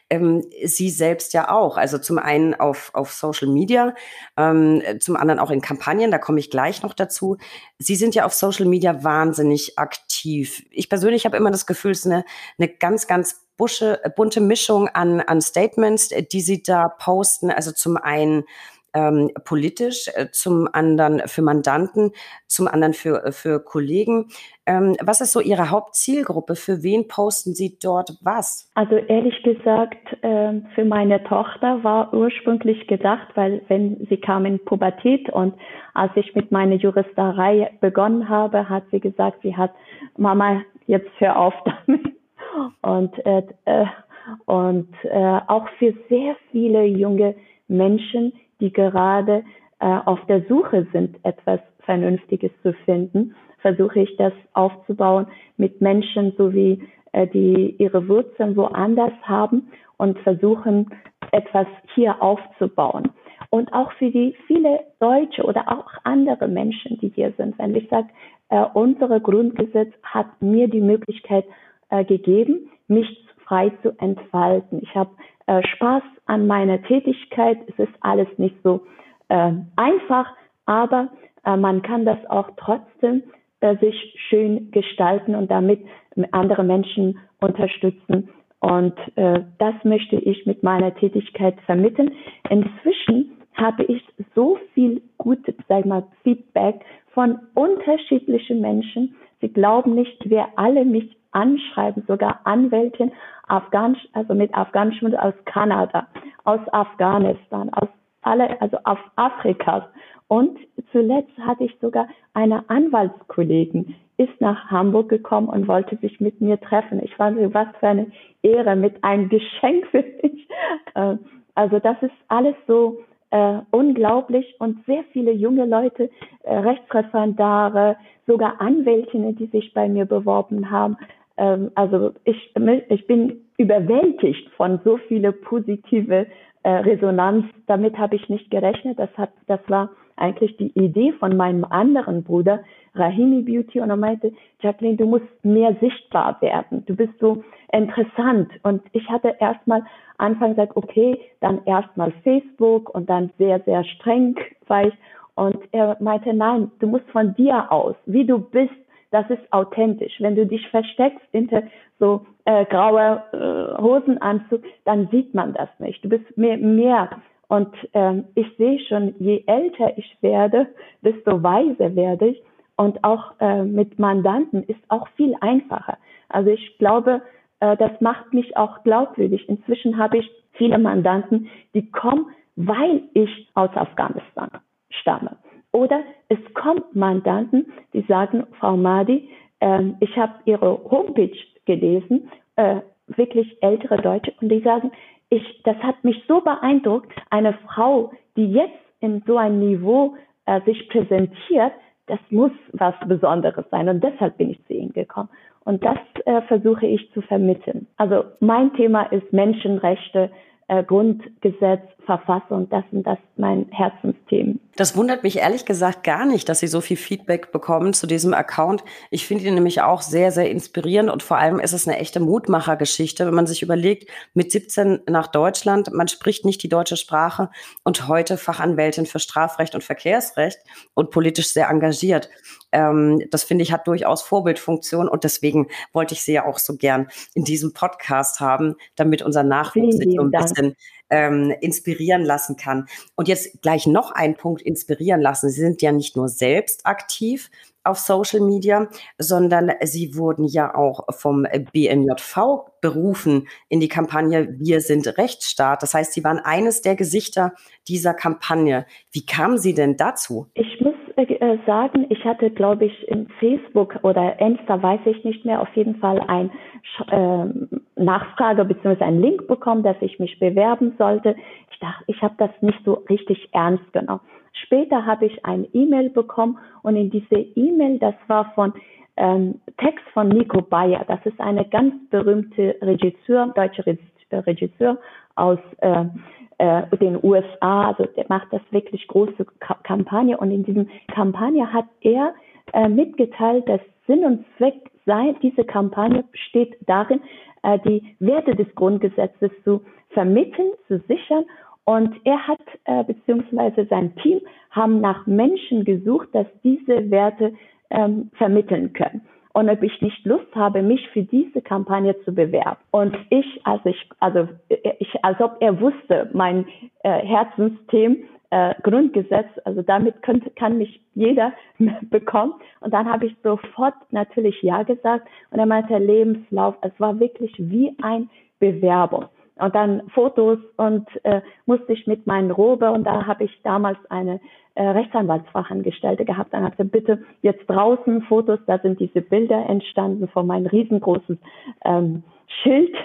Ähm, Sie selbst ja auch, also zum einen auf, auf Social Media, ähm, zum anderen auch in Kampagnen, da komme ich gleich noch dazu. Sie sind ja auf Social Media wahnsinnig aktiv. Ich persönlich habe immer das Gefühl, es ist eine, eine ganz, ganz busche, bunte Mischung an, an Statements, äh, die sie da posten. Also zum einen ähm, politisch, äh, zum anderen für Mandanten, zum anderen für, äh, für Kollegen. Ähm, was ist so Ihre Hauptzielgruppe? Für wen posten Sie dort was? Also ehrlich gesagt, äh, für meine Tochter war ursprünglich gedacht, weil wenn sie kam in Pubertät und als ich mit meiner Juristerei begonnen habe, hat sie gesagt, sie hat Mama, jetzt hör auf damit und, äh, äh, und äh, auch für sehr viele junge Menschen, die gerade äh, auf der Suche sind, etwas Vernünftiges zu finden, versuche ich das aufzubauen mit Menschen, so wie äh, die ihre Wurzeln woanders haben und versuchen, etwas hier aufzubauen. Und auch für die viele Deutsche oder auch andere Menschen, die hier sind. Wenn ich sage, äh, unsere Grundgesetz hat mir die Möglichkeit, äh, gegeben, mich frei zu entfalten. Ich habe äh, Spaß an meiner Tätigkeit. Es ist alles nicht so äh, einfach, aber äh, man kann das auch trotzdem äh, sich schön gestalten und damit andere Menschen unterstützen. Und äh, das möchte ich mit meiner Tätigkeit vermitteln. Inzwischen habe ich so viel gutes, sag mal, Feedback von unterschiedlichen Menschen. Sie glauben nicht, wer alle mich anschreiben, sogar Anwältin, Afghanisch, also mit Afghanischem aus Kanada, aus Afghanistan, aus alle, also auf Afrika. Und zuletzt hatte ich sogar eine Anwaltskollegin, ist nach Hamburg gekommen und wollte sich mit mir treffen. Ich fand, was für eine Ehre, mit einem Geschenk für mich. Äh, also das ist alles so äh, unglaublich und sehr viele junge Leute, äh, Rechtsreferendare, sogar Anwältinnen, die sich bei mir beworben haben. Ähm, also ich, ich bin überwältigt von so viele positive äh, Resonanz. Damit habe ich nicht gerechnet. Das hat, das war eigentlich die Idee von meinem anderen Bruder, Rahimi Beauty, und er meinte, Jacqueline, du musst mehr sichtbar werden. Du bist so interessant. Und ich hatte erstmal Anfang gesagt, okay, dann erstmal Facebook und dann sehr, sehr streng war ich. Und er meinte, nein, du musst von dir aus, wie du bist, das ist authentisch. Wenn du dich versteckst hinter so äh, grauer äh, Hosenanzug, dann sieht man das nicht. Du bist mehr, mehr. Und ähm, ich sehe schon, je älter ich werde, desto weiser werde ich. Und auch äh, mit Mandanten ist auch viel einfacher. Also ich glaube, äh, das macht mich auch glaubwürdig. Inzwischen habe ich viele Mandanten, die kommen, weil ich aus Afghanistan stamme. Oder es kommt Mandanten, die sagen, Frau Madi, äh, ich habe Ihre Homepage gelesen, äh, wirklich ältere Deutsche, und die sagen, ich, das hat mich so beeindruckt, eine Frau, die jetzt in so ein Niveau äh, sich präsentiert, das muss was Besonderes sein. Und deshalb bin ich zu Ihnen gekommen. Und das äh, versuche ich zu vermitteln. Also mein Thema ist Menschenrechte, äh, Grundgesetz, Verfassung, das sind das mein Herzensthemen. Das wundert mich ehrlich gesagt gar nicht, dass Sie so viel Feedback bekommen zu diesem Account. Ich finde ihn nämlich auch sehr, sehr inspirierend und vor allem ist es eine echte Mutmachergeschichte, wenn man sich überlegt, mit 17 nach Deutschland, man spricht nicht die deutsche Sprache und heute Fachanwältin für Strafrecht und Verkehrsrecht und politisch sehr engagiert. Ähm, das finde ich hat durchaus Vorbildfunktion und deswegen wollte ich Sie ja auch so gern in diesem Podcast haben, damit unser Nachwuchs sich so ein bisschen ähm, inspirieren lassen kann. Und jetzt gleich noch ein Punkt inspirieren lassen. Sie sind ja nicht nur selbst aktiv auf Social Media, sondern Sie wurden ja auch vom BNJV berufen in die Kampagne Wir sind Rechtsstaat. Das heißt, Sie waren eines der Gesichter dieser Kampagne. Wie kamen Sie denn dazu? Ich muss äh, sagen, ich hatte, glaube ich, in Facebook oder Insta, weiß ich nicht mehr, auf jeden Fall ein äh, Nachfrage bzw. einen Link bekommen, dass ich mich bewerben sollte. Ich dachte, ich habe das nicht so richtig ernst genommen. Später habe ich eine E-Mail bekommen und in diese E-Mail, das war von ähm, Text von Nico Bayer. Das ist eine ganz berühmte Regisseur, deutsche Regisseur aus äh, äh, den USA. Also der macht das wirklich große Kampagne und in diesem Kampagne hat er äh, mitgeteilt, dass Sinn und Zweck sei, diese Kampagne besteht darin, äh, die Werte des Grundgesetzes zu vermitteln, zu sichern. Und er hat, äh, beziehungsweise sein Team, haben nach Menschen gesucht, dass diese Werte ähm, vermitteln können und ob ich nicht Lust habe, mich für diese Kampagne zu bewerben. Und ich, also ich, also ich, als ob er wusste, mein äh, Herzensthema, äh, Grundgesetz, also damit könnte, kann mich jeder bekommen. Und dann habe ich sofort natürlich Ja gesagt und er meinte Lebenslauf, es war wirklich wie ein Bewerbung. Und dann Fotos und äh, musste ich mit meinen Robe und da habe ich damals eine äh, Rechtsanwaltsfachangestellte gehabt. Dann hatte bitte jetzt draußen Fotos, da sind diese Bilder entstanden von meinem riesengroßen ähm, Schild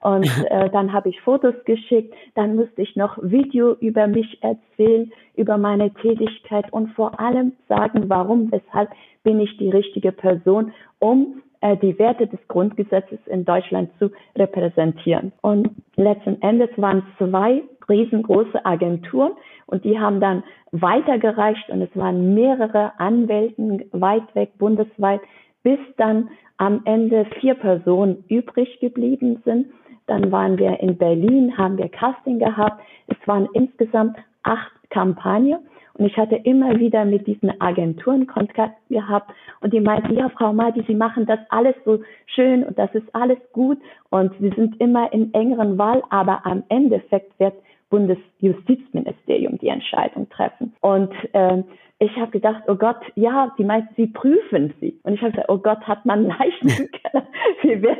und äh, dann habe ich Fotos geschickt, dann musste ich noch Video über mich erzählen, über meine Tätigkeit und vor allem sagen, warum, weshalb bin ich die richtige Person, um die Werte des Grundgesetzes in Deutschland zu repräsentieren. Und letzten Endes waren zwei riesengroße Agenturen und die haben dann weitergereicht und es waren mehrere Anwälten weit weg, bundesweit, bis dann am Ende vier Personen übrig geblieben sind. Dann waren wir in Berlin, haben wir Casting gehabt. Es waren insgesamt acht Kampagnen Und ich hatte immer wieder mit diesen Agenturen Kontakt gehabt und die meinten, ja, Frau Madi, Sie machen das alles so schön und das ist alles gut und Sie sind immer in engeren Wahl, aber am Endeffekt wird Bundesjustizministerium die Entscheidung treffen. Und äh, ich habe gedacht, oh Gott, ja, sie meint, sie prüfen sie. Und ich habe gesagt, oh Gott, hat man Leichen im Keller? Wie wird,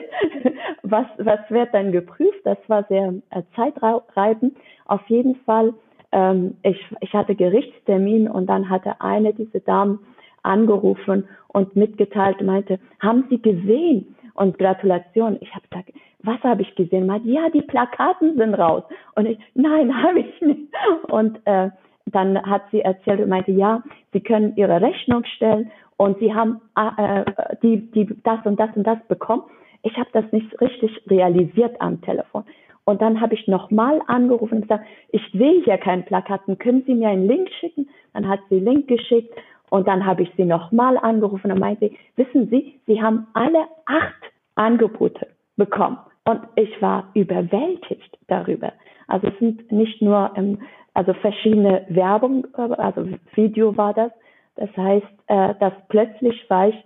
was, was wird dann geprüft? Das war sehr äh, zeitreibend. Auf jeden Fall, ähm, ich, ich hatte Gerichtstermin und dann hatte eine dieser Damen angerufen und mitgeteilt, meinte, haben Sie gesehen? Und Gratulation. Ich habe gesagt, was habe ich gesehen? Meinte, ja, die Plakaten sind raus. Und ich, nein, habe ich nicht. Und äh, dann hat sie erzählt und meinte, ja, Sie können Ihre Rechnung stellen und Sie haben äh, die, die, das und das und das bekommen. Ich habe das nicht richtig realisiert am Telefon. Und dann habe ich nochmal angerufen und gesagt, ich sehe hier keinen Plakaten, können Sie mir einen Link schicken? Dann hat sie Link geschickt und dann habe ich sie nochmal angerufen und meinte, wissen Sie, Sie haben alle acht Angebote bekommen. Und ich war überwältigt darüber. Also es sind nicht nur ähm, also verschiedene Werbung, also Video war das. Das heißt, äh, dass plötzlich war ich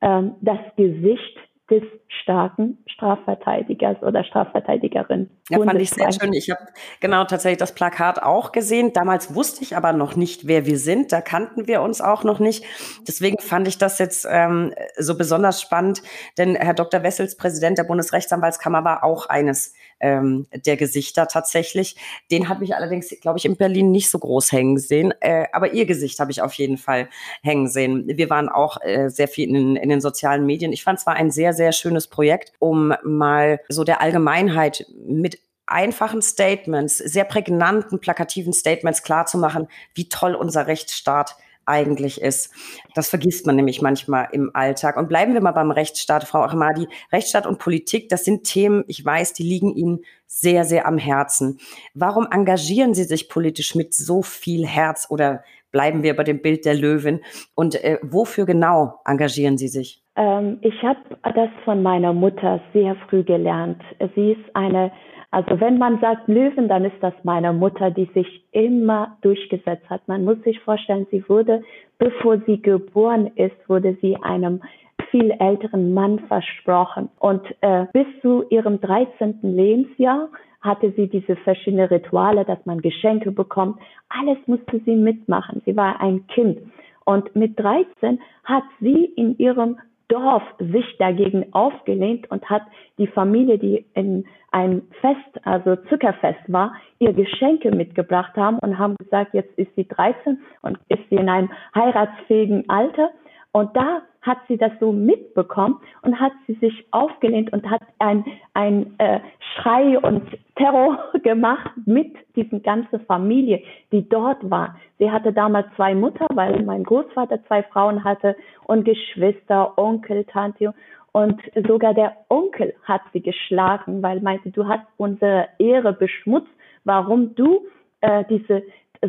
ähm, das Gesicht des starken Strafverteidigers oder Strafverteidigerin. Ja, fand ich sehr schön. Ich habe genau tatsächlich das Plakat auch gesehen. Damals wusste ich aber noch nicht, wer wir sind. Da kannten wir uns auch noch nicht. Deswegen fand ich das jetzt ähm, so besonders spannend, denn Herr Dr. Wessels, Präsident der Bundesrechtsanwaltskammer, war auch eines ähm, der Gesichter tatsächlich. Den hat mich allerdings, glaube ich, in Berlin nicht so groß hängen sehen. Äh, aber ihr Gesicht habe ich auf jeden Fall hängen sehen. Wir waren auch äh, sehr viel in, in den sozialen Medien. Ich fand es war ein sehr, sehr schönes Projekt, um mal so der Allgemeinheit mit einfachen Statements, sehr prägnanten, plakativen Statements klarzumachen, wie toll unser Rechtsstaat eigentlich ist. Das vergisst man nämlich manchmal im Alltag. Und bleiben wir mal beim Rechtsstaat, Frau Ahmadi. Rechtsstaat und Politik, das sind Themen, ich weiß, die liegen Ihnen sehr, sehr am Herzen. Warum engagieren Sie sich politisch mit so viel Herz oder bleiben wir bei dem Bild der Löwin? Und äh, wofür genau engagieren Sie sich? Ähm, ich habe das von meiner Mutter sehr früh gelernt. Sie ist eine also wenn man sagt Löwen, dann ist das meine Mutter, die sich immer durchgesetzt hat. Man muss sich vorstellen, sie wurde, bevor sie geboren ist, wurde sie einem viel älteren Mann versprochen. Und äh, bis zu ihrem 13. Lebensjahr hatte sie diese verschiedenen Rituale, dass man Geschenke bekommt. Alles musste sie mitmachen. Sie war ein Kind. Und mit 13 hat sie in ihrem Dorf sich dagegen aufgelehnt und hat die Familie, die in ein Fest, also Zuckerfest war, ihr Geschenke mitgebracht haben und haben gesagt, jetzt ist sie 13 und ist sie in einem heiratsfähigen Alter. Und da hat sie das so mitbekommen und hat sie sich aufgelehnt und hat ein, ein äh, Schrei und Terror gemacht mit diesen ganzen Familie, die dort war. Sie hatte damals zwei Mutter, weil mein Großvater zwei Frauen hatte und Geschwister, Onkel, Tante. Und sogar der Onkel hat sie geschlagen, weil meinte, du hast unsere Ehre beschmutzt, warum du äh, diese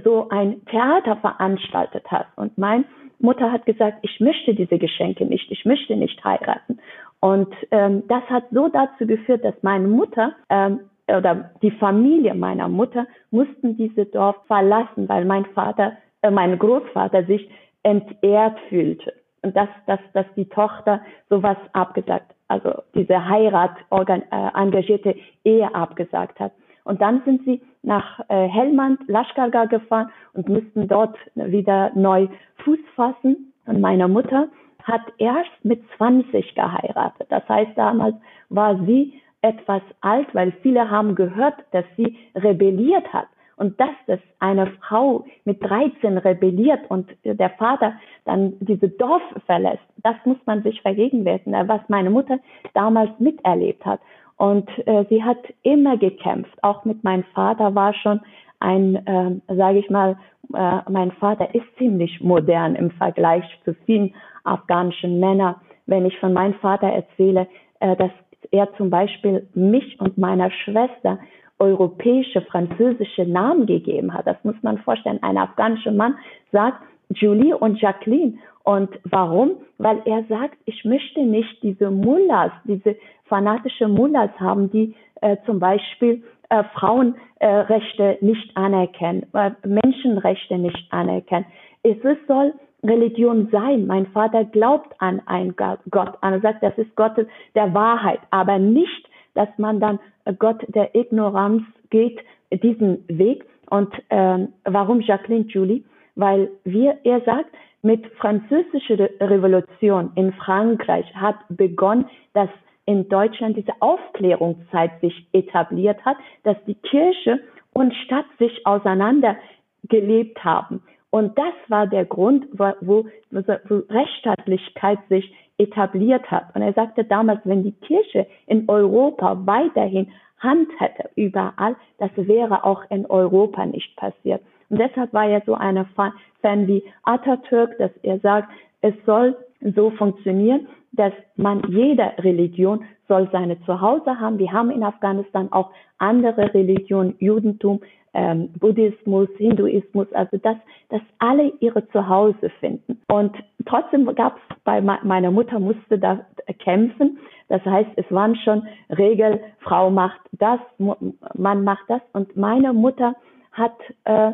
so ein Theater veranstaltet hast. Und mein Mutter hat gesagt, ich möchte diese Geschenke nicht, ich möchte nicht heiraten. Und ähm, das hat so dazu geführt, dass meine Mutter ähm, oder die Familie meiner Mutter mussten diese Dorf verlassen, weil mein Vater, äh, mein Großvater sich entehrt fühlte. Und dass, dass, dass die Tochter sowas abgesagt, also diese Heirat äh, engagierte Ehe abgesagt hat. Und dann sind sie nach äh, Helmand, Lashkargah gefahren und mussten dort wieder neu Fuß fassen. Und meine Mutter hat erst mit 20 geheiratet. Das heißt, damals war sie etwas alt, weil viele haben gehört, dass sie rebelliert hat. Und dass das eine Frau mit 13 rebelliert und der Vater dann diese Dorf verlässt, das muss man sich vergegenwärtigen, was meine Mutter damals miterlebt hat. Und äh, sie hat immer gekämpft. Auch mit meinem Vater war schon ein, äh, sage ich mal, äh, mein Vater ist ziemlich modern im Vergleich zu vielen afghanischen Männern. Wenn ich von meinem Vater erzähle, äh, dass er zum Beispiel mich und meiner Schwester europäische, französische Namen gegeben hat. Das muss man vorstellen. Ein afghanischer Mann sagt Julie und Jacqueline. Und warum? Weil er sagt, ich möchte nicht diese Mullahs, diese fanatische Mullahs haben, die äh, zum Beispiel äh, Frauenrechte nicht anerkennen, äh, Menschenrechte nicht anerkennen. Es soll Religion sein. Mein Vater glaubt an einen Gott, an er sagt, das ist Gott der Wahrheit, aber nicht, dass man dann Gott der Ignoranz geht, diesen Weg. Und ähm, warum Jacqueline Julie? Weil wir, er sagt, mit französischer Revolution in Frankreich hat begonnen, dass in Deutschland diese Aufklärungszeit sich etabliert hat, dass die Kirche und Stadt sich auseinander gelebt haben. Und das war der Grund, wo, wo, wo Rechtsstaatlichkeit sich etabliert hat. Und er sagte damals, wenn die Kirche in Europa weiterhin Hand hätte überall, das wäre auch in Europa nicht passiert. Und deshalb war er so einer Fan wie Atatürk, dass er sagt, es soll so funktionieren, dass man jeder Religion soll seine Zuhause haben. Wir haben in Afghanistan auch andere Religionen, Judentum, ähm, Buddhismus, Hinduismus, also dass, dass alle ihre Zuhause finden. Und trotzdem gab es bei meiner Mutter musste da kämpfen. Das heißt, es waren schon Regeln, Frau macht das, Mann macht das. Und meine Mutter hat äh,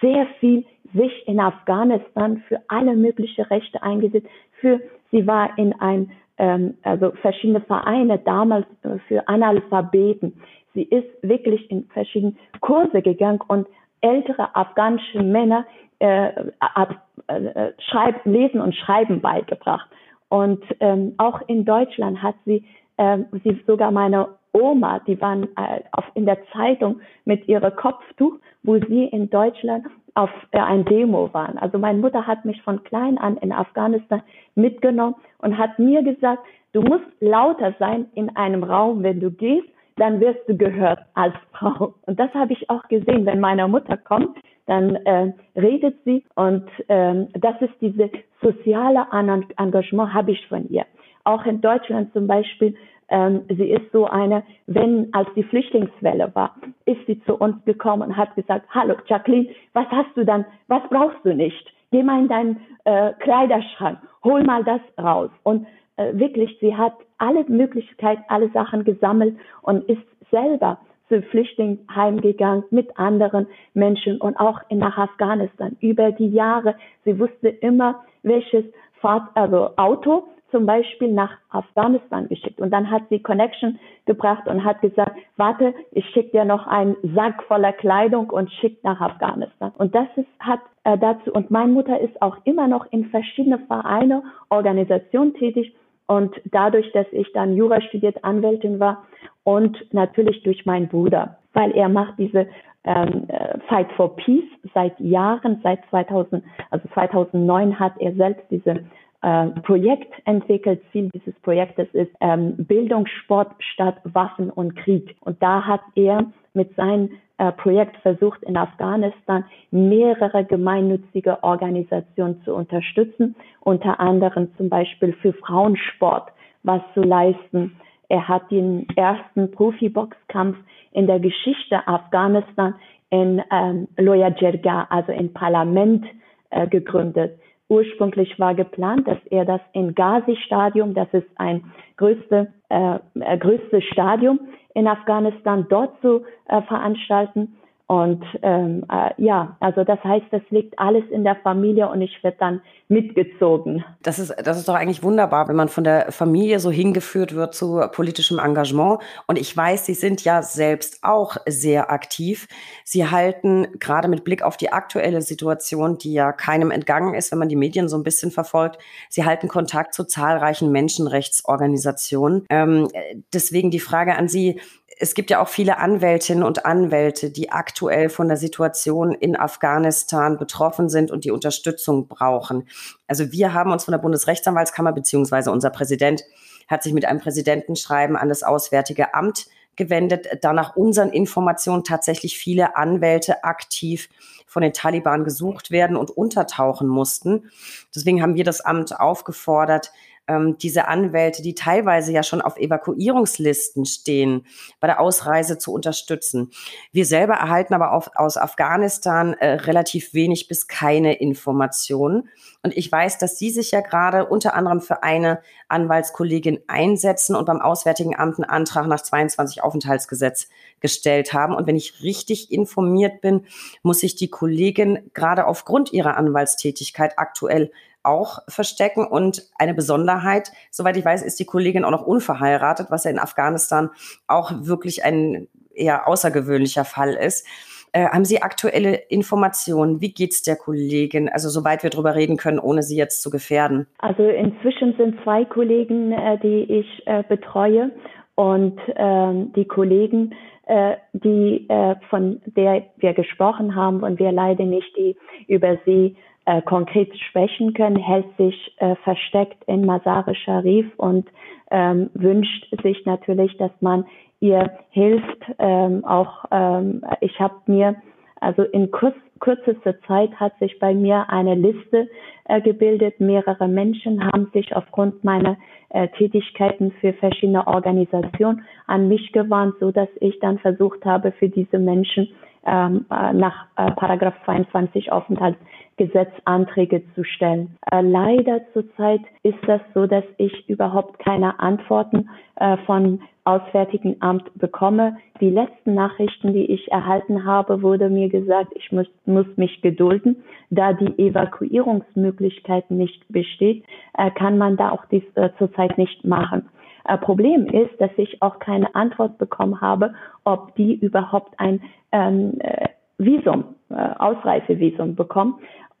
sehr viel sich in Afghanistan für alle möglichen Rechte eingesetzt. Für sie war in ein ähm, also verschiedene Vereine damals äh, für Analphabeten. Sie ist wirklich in verschiedene Kurse gegangen und ältere afghanische Männer äh, äh, schreib, Lesen und Schreiben beigebracht. Und ähm, auch in Deutschland hat sie, äh, sie sogar meine Oma, die waren äh, auf, in der Zeitung mit ihrer Kopftuch, wo sie in Deutschland auf äh, ein Demo waren. Also meine Mutter hat mich von klein an in Afghanistan mitgenommen und hat mir gesagt, du musst lauter sein in einem Raum, wenn du gehst, dann wirst du gehört als Frau. Und das habe ich auch gesehen, wenn meine Mutter kommt, dann äh, redet sie und ähm, das ist diese soziale Engagement habe ich von ihr. Auch in Deutschland zum Beispiel ähm, sie ist so eine, wenn als die Flüchtlingswelle war, ist sie zu uns gekommen und hat gesagt, hallo Jacqueline, was hast du dann, was brauchst du nicht? Geh mal in deinen äh, Kleiderschrank, hol mal das raus. Und äh, wirklich, sie hat alle Möglichkeiten, alle Sachen gesammelt und ist selber zu Flüchtlingsheim gegangen mit anderen Menschen und auch nach Afghanistan. Über die Jahre, sie wusste immer, welches Fahrt, also Auto zum Beispiel nach Afghanistan geschickt. Und dann hat sie Connection gebracht und hat gesagt, warte, ich schicke dir noch einen Sack voller Kleidung und schickt nach Afghanistan. Und das ist, hat äh, dazu, und meine Mutter ist auch immer noch in verschiedene Vereine, Organisationen tätig. Und dadurch, dass ich dann Jura studiert, Anwältin war und natürlich durch meinen Bruder, weil er macht diese ähm, äh, Fight for Peace seit Jahren, seit 2000, also 2009 hat er selbst diese äh, Projekt entwickelt. Ziel dieses Projektes ist ähm, Bildungssport statt Waffen und Krieg. Und da hat er mit seinem äh, Projekt versucht, in Afghanistan mehrere gemeinnützige Organisationen zu unterstützen, unter anderem zum Beispiel für Frauensport was zu leisten. Er hat den ersten Profiboxkampf in der Geschichte Afghanistan in ähm, Loya Jirga, also im Parlament, äh, gegründet. Ursprünglich war geplant, dass er das in Ghazi-Stadium, das ist ein größte, äh, äh, größtes Stadium in Afghanistan, dort zu äh, veranstalten. Und ähm, äh, ja, also das heißt, das liegt alles in der Familie und ich werde dann mitgezogen. Das ist, das ist doch eigentlich wunderbar, wenn man von der Familie so hingeführt wird zu politischem Engagement. Und ich weiß, Sie sind ja selbst auch sehr aktiv. Sie halten gerade mit Blick auf die aktuelle Situation, die ja keinem entgangen ist, wenn man die Medien so ein bisschen verfolgt, Sie halten Kontakt zu zahlreichen Menschenrechtsorganisationen. Ähm, deswegen die Frage an Sie, es gibt ja auch viele Anwältinnen und Anwälte, die aktuell von der Situation in Afghanistan betroffen sind und die Unterstützung brauchen. Also wir haben uns von der Bundesrechtsanwaltskammer beziehungsweise unser Präsident hat sich mit einem Präsidentenschreiben an das Auswärtige Amt gewendet, da nach unseren Informationen tatsächlich viele Anwälte aktiv von den Taliban gesucht werden und untertauchen mussten. Deswegen haben wir das Amt aufgefordert, ähm, diese Anwälte, die teilweise ja schon auf Evakuierungslisten stehen, bei der Ausreise zu unterstützen. Wir selber erhalten aber auf, aus Afghanistan äh, relativ wenig bis keine Informationen. Und ich weiß, dass Sie sich ja gerade unter anderem für eine Anwaltskollegin einsetzen und beim Auswärtigen Amt einen Antrag nach 22 Aufenthaltsgesetz gestellt haben. Und wenn ich richtig informiert bin, muss sich die Kollegin gerade aufgrund ihrer Anwaltstätigkeit aktuell auch verstecken. Und eine Besonderheit, soweit ich weiß, ist die Kollegin auch noch unverheiratet, was ja in Afghanistan auch wirklich ein eher außergewöhnlicher Fall ist. Äh, haben Sie aktuelle Informationen? Wie geht es der Kollegin? Also soweit wir darüber reden können, ohne sie jetzt zu gefährden. Also inzwischen sind zwei Kollegen, äh, die ich äh, betreue und ähm, die Kollegen, äh, die äh, von der wir gesprochen haben und wir leider nicht die über sie äh, konkret sprechen können, hält sich äh, versteckt in Masar Sharif und ähm, wünscht sich natürlich, dass man ihr hilft. Ähm, auch ähm, ich habe mir also in kurz, kürzester Zeit hat sich bei mir eine Liste äh, gebildet. Mehrere Menschen haben sich aufgrund meiner äh, Tätigkeiten für verschiedene Organisationen an mich gewandt, so dass ich dann versucht habe, für diese Menschen ähm, äh, nach äh, Paragraph 22 Aufenthaltsgesetz Anträge zu stellen. Äh, leider zurzeit ist das so, dass ich überhaupt keine Antworten äh, von Auswärtigen Amt bekomme. Die letzten Nachrichten, die ich erhalten habe, wurde mir gesagt, ich muss, muss mich gedulden. Da die Evakuierungsmöglichkeiten nicht besteht, äh, kann man da auch dies äh, zurzeit nicht machen. Äh, Problem ist, dass ich auch keine Antwort bekommen habe, ob die überhaupt ein ähm, äh, Visum, äh, Ausreisevisum bekommen.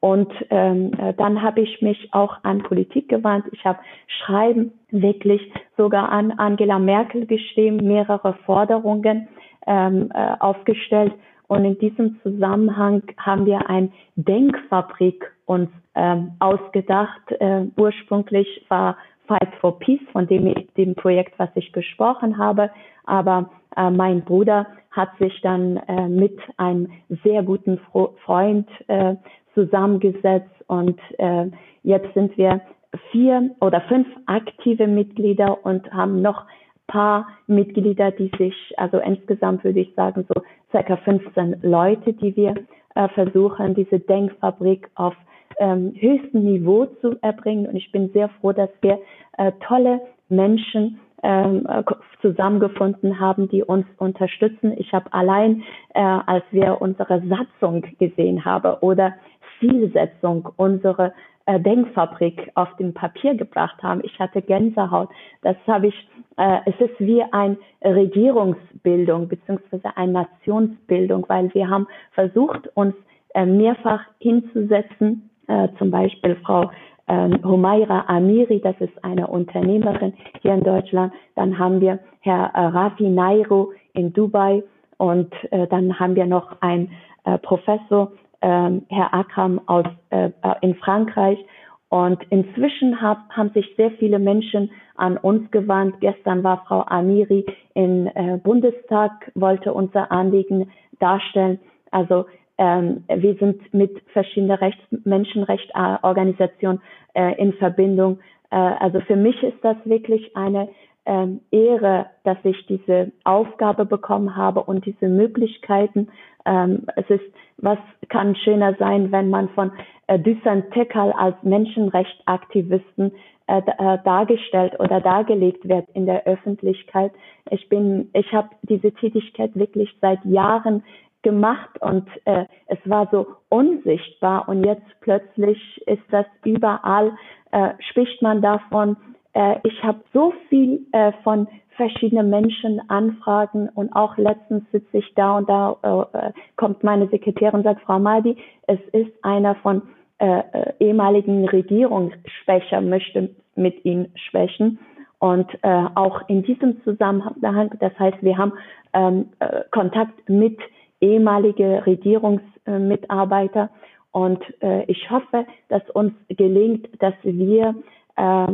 Und ähm, äh, dann habe ich mich auch an Politik gewandt. Ich habe Schreiben wirklich sogar an Angela Merkel geschrieben, mehrere Forderungen ähm, äh, aufgestellt. Und in diesem Zusammenhang haben wir ein Denkfabrik uns ähm, ausgedacht. Äh, ursprünglich war Fight for Peace, von dem, dem Projekt, was ich gesprochen habe. Aber äh, mein Bruder hat sich dann äh, mit einem sehr guten Freund äh, zusammengesetzt und äh, jetzt sind wir vier oder fünf aktive Mitglieder und haben noch paar Mitglieder, die sich, also insgesamt würde ich sagen, so circa 15 Leute, die wir äh, versuchen, diese Denkfabrik auf ähm, höchstem Niveau zu erbringen. Und ich bin sehr froh, dass wir äh, tolle Menschen ähm, äh, zusammengefunden haben, die uns unterstützen. Ich habe allein, äh, als wir unsere Satzung gesehen haben oder Zielsetzung, unsere äh, Denkfabrik auf dem Papier gebracht haben, ich hatte Gänsehaut. Das habe ich, äh, es ist wie eine Regierungsbildung beziehungsweise eine Nationsbildung, weil wir haben versucht, uns äh, mehrfach hinzusetzen äh, zum Beispiel Frau ähm, Humaira Amiri, das ist eine Unternehmerin hier in Deutschland. Dann haben wir Herr äh, Rafi Nairo in Dubai und äh, dann haben wir noch einen äh, Professor, ähm, Herr Akram aus, äh, äh, in Frankreich. Und inzwischen hab, haben sich sehr viele Menschen an uns gewandt. Gestern war Frau Amiri im äh, Bundestag, wollte unser Anliegen darstellen. Also ähm, wir sind mit verschiedenen Rechts Menschenrechtsorganisationen äh, in Verbindung. Äh, also für mich ist das wirklich eine ähm, Ehre, dass ich diese Aufgabe bekommen habe und diese Möglichkeiten. Ähm, es ist, was kann schöner sein, wenn man von äh, Dusan Tekal als Menschenrechtsaktivisten äh, äh, dargestellt oder dargelegt wird in der Öffentlichkeit. Ich bin, ich habe diese Tätigkeit wirklich seit Jahren gemacht und äh, es war so unsichtbar und jetzt plötzlich ist das überall, äh, spricht man davon. Äh, ich habe so viel äh, von verschiedenen Menschen Anfragen und auch letztens sitze ich da und da äh, kommt meine Sekretärin und sagt, Frau Madi, es ist einer von äh, äh ehemaligen Regierungssprecher möchte mit Ihnen sprechen. Und äh, auch in diesem Zusammenhang, das heißt, wir haben ähm, äh, Kontakt mit ehemalige Regierungsmitarbeiter. Und äh, ich hoffe, dass uns gelingt, dass wir äh,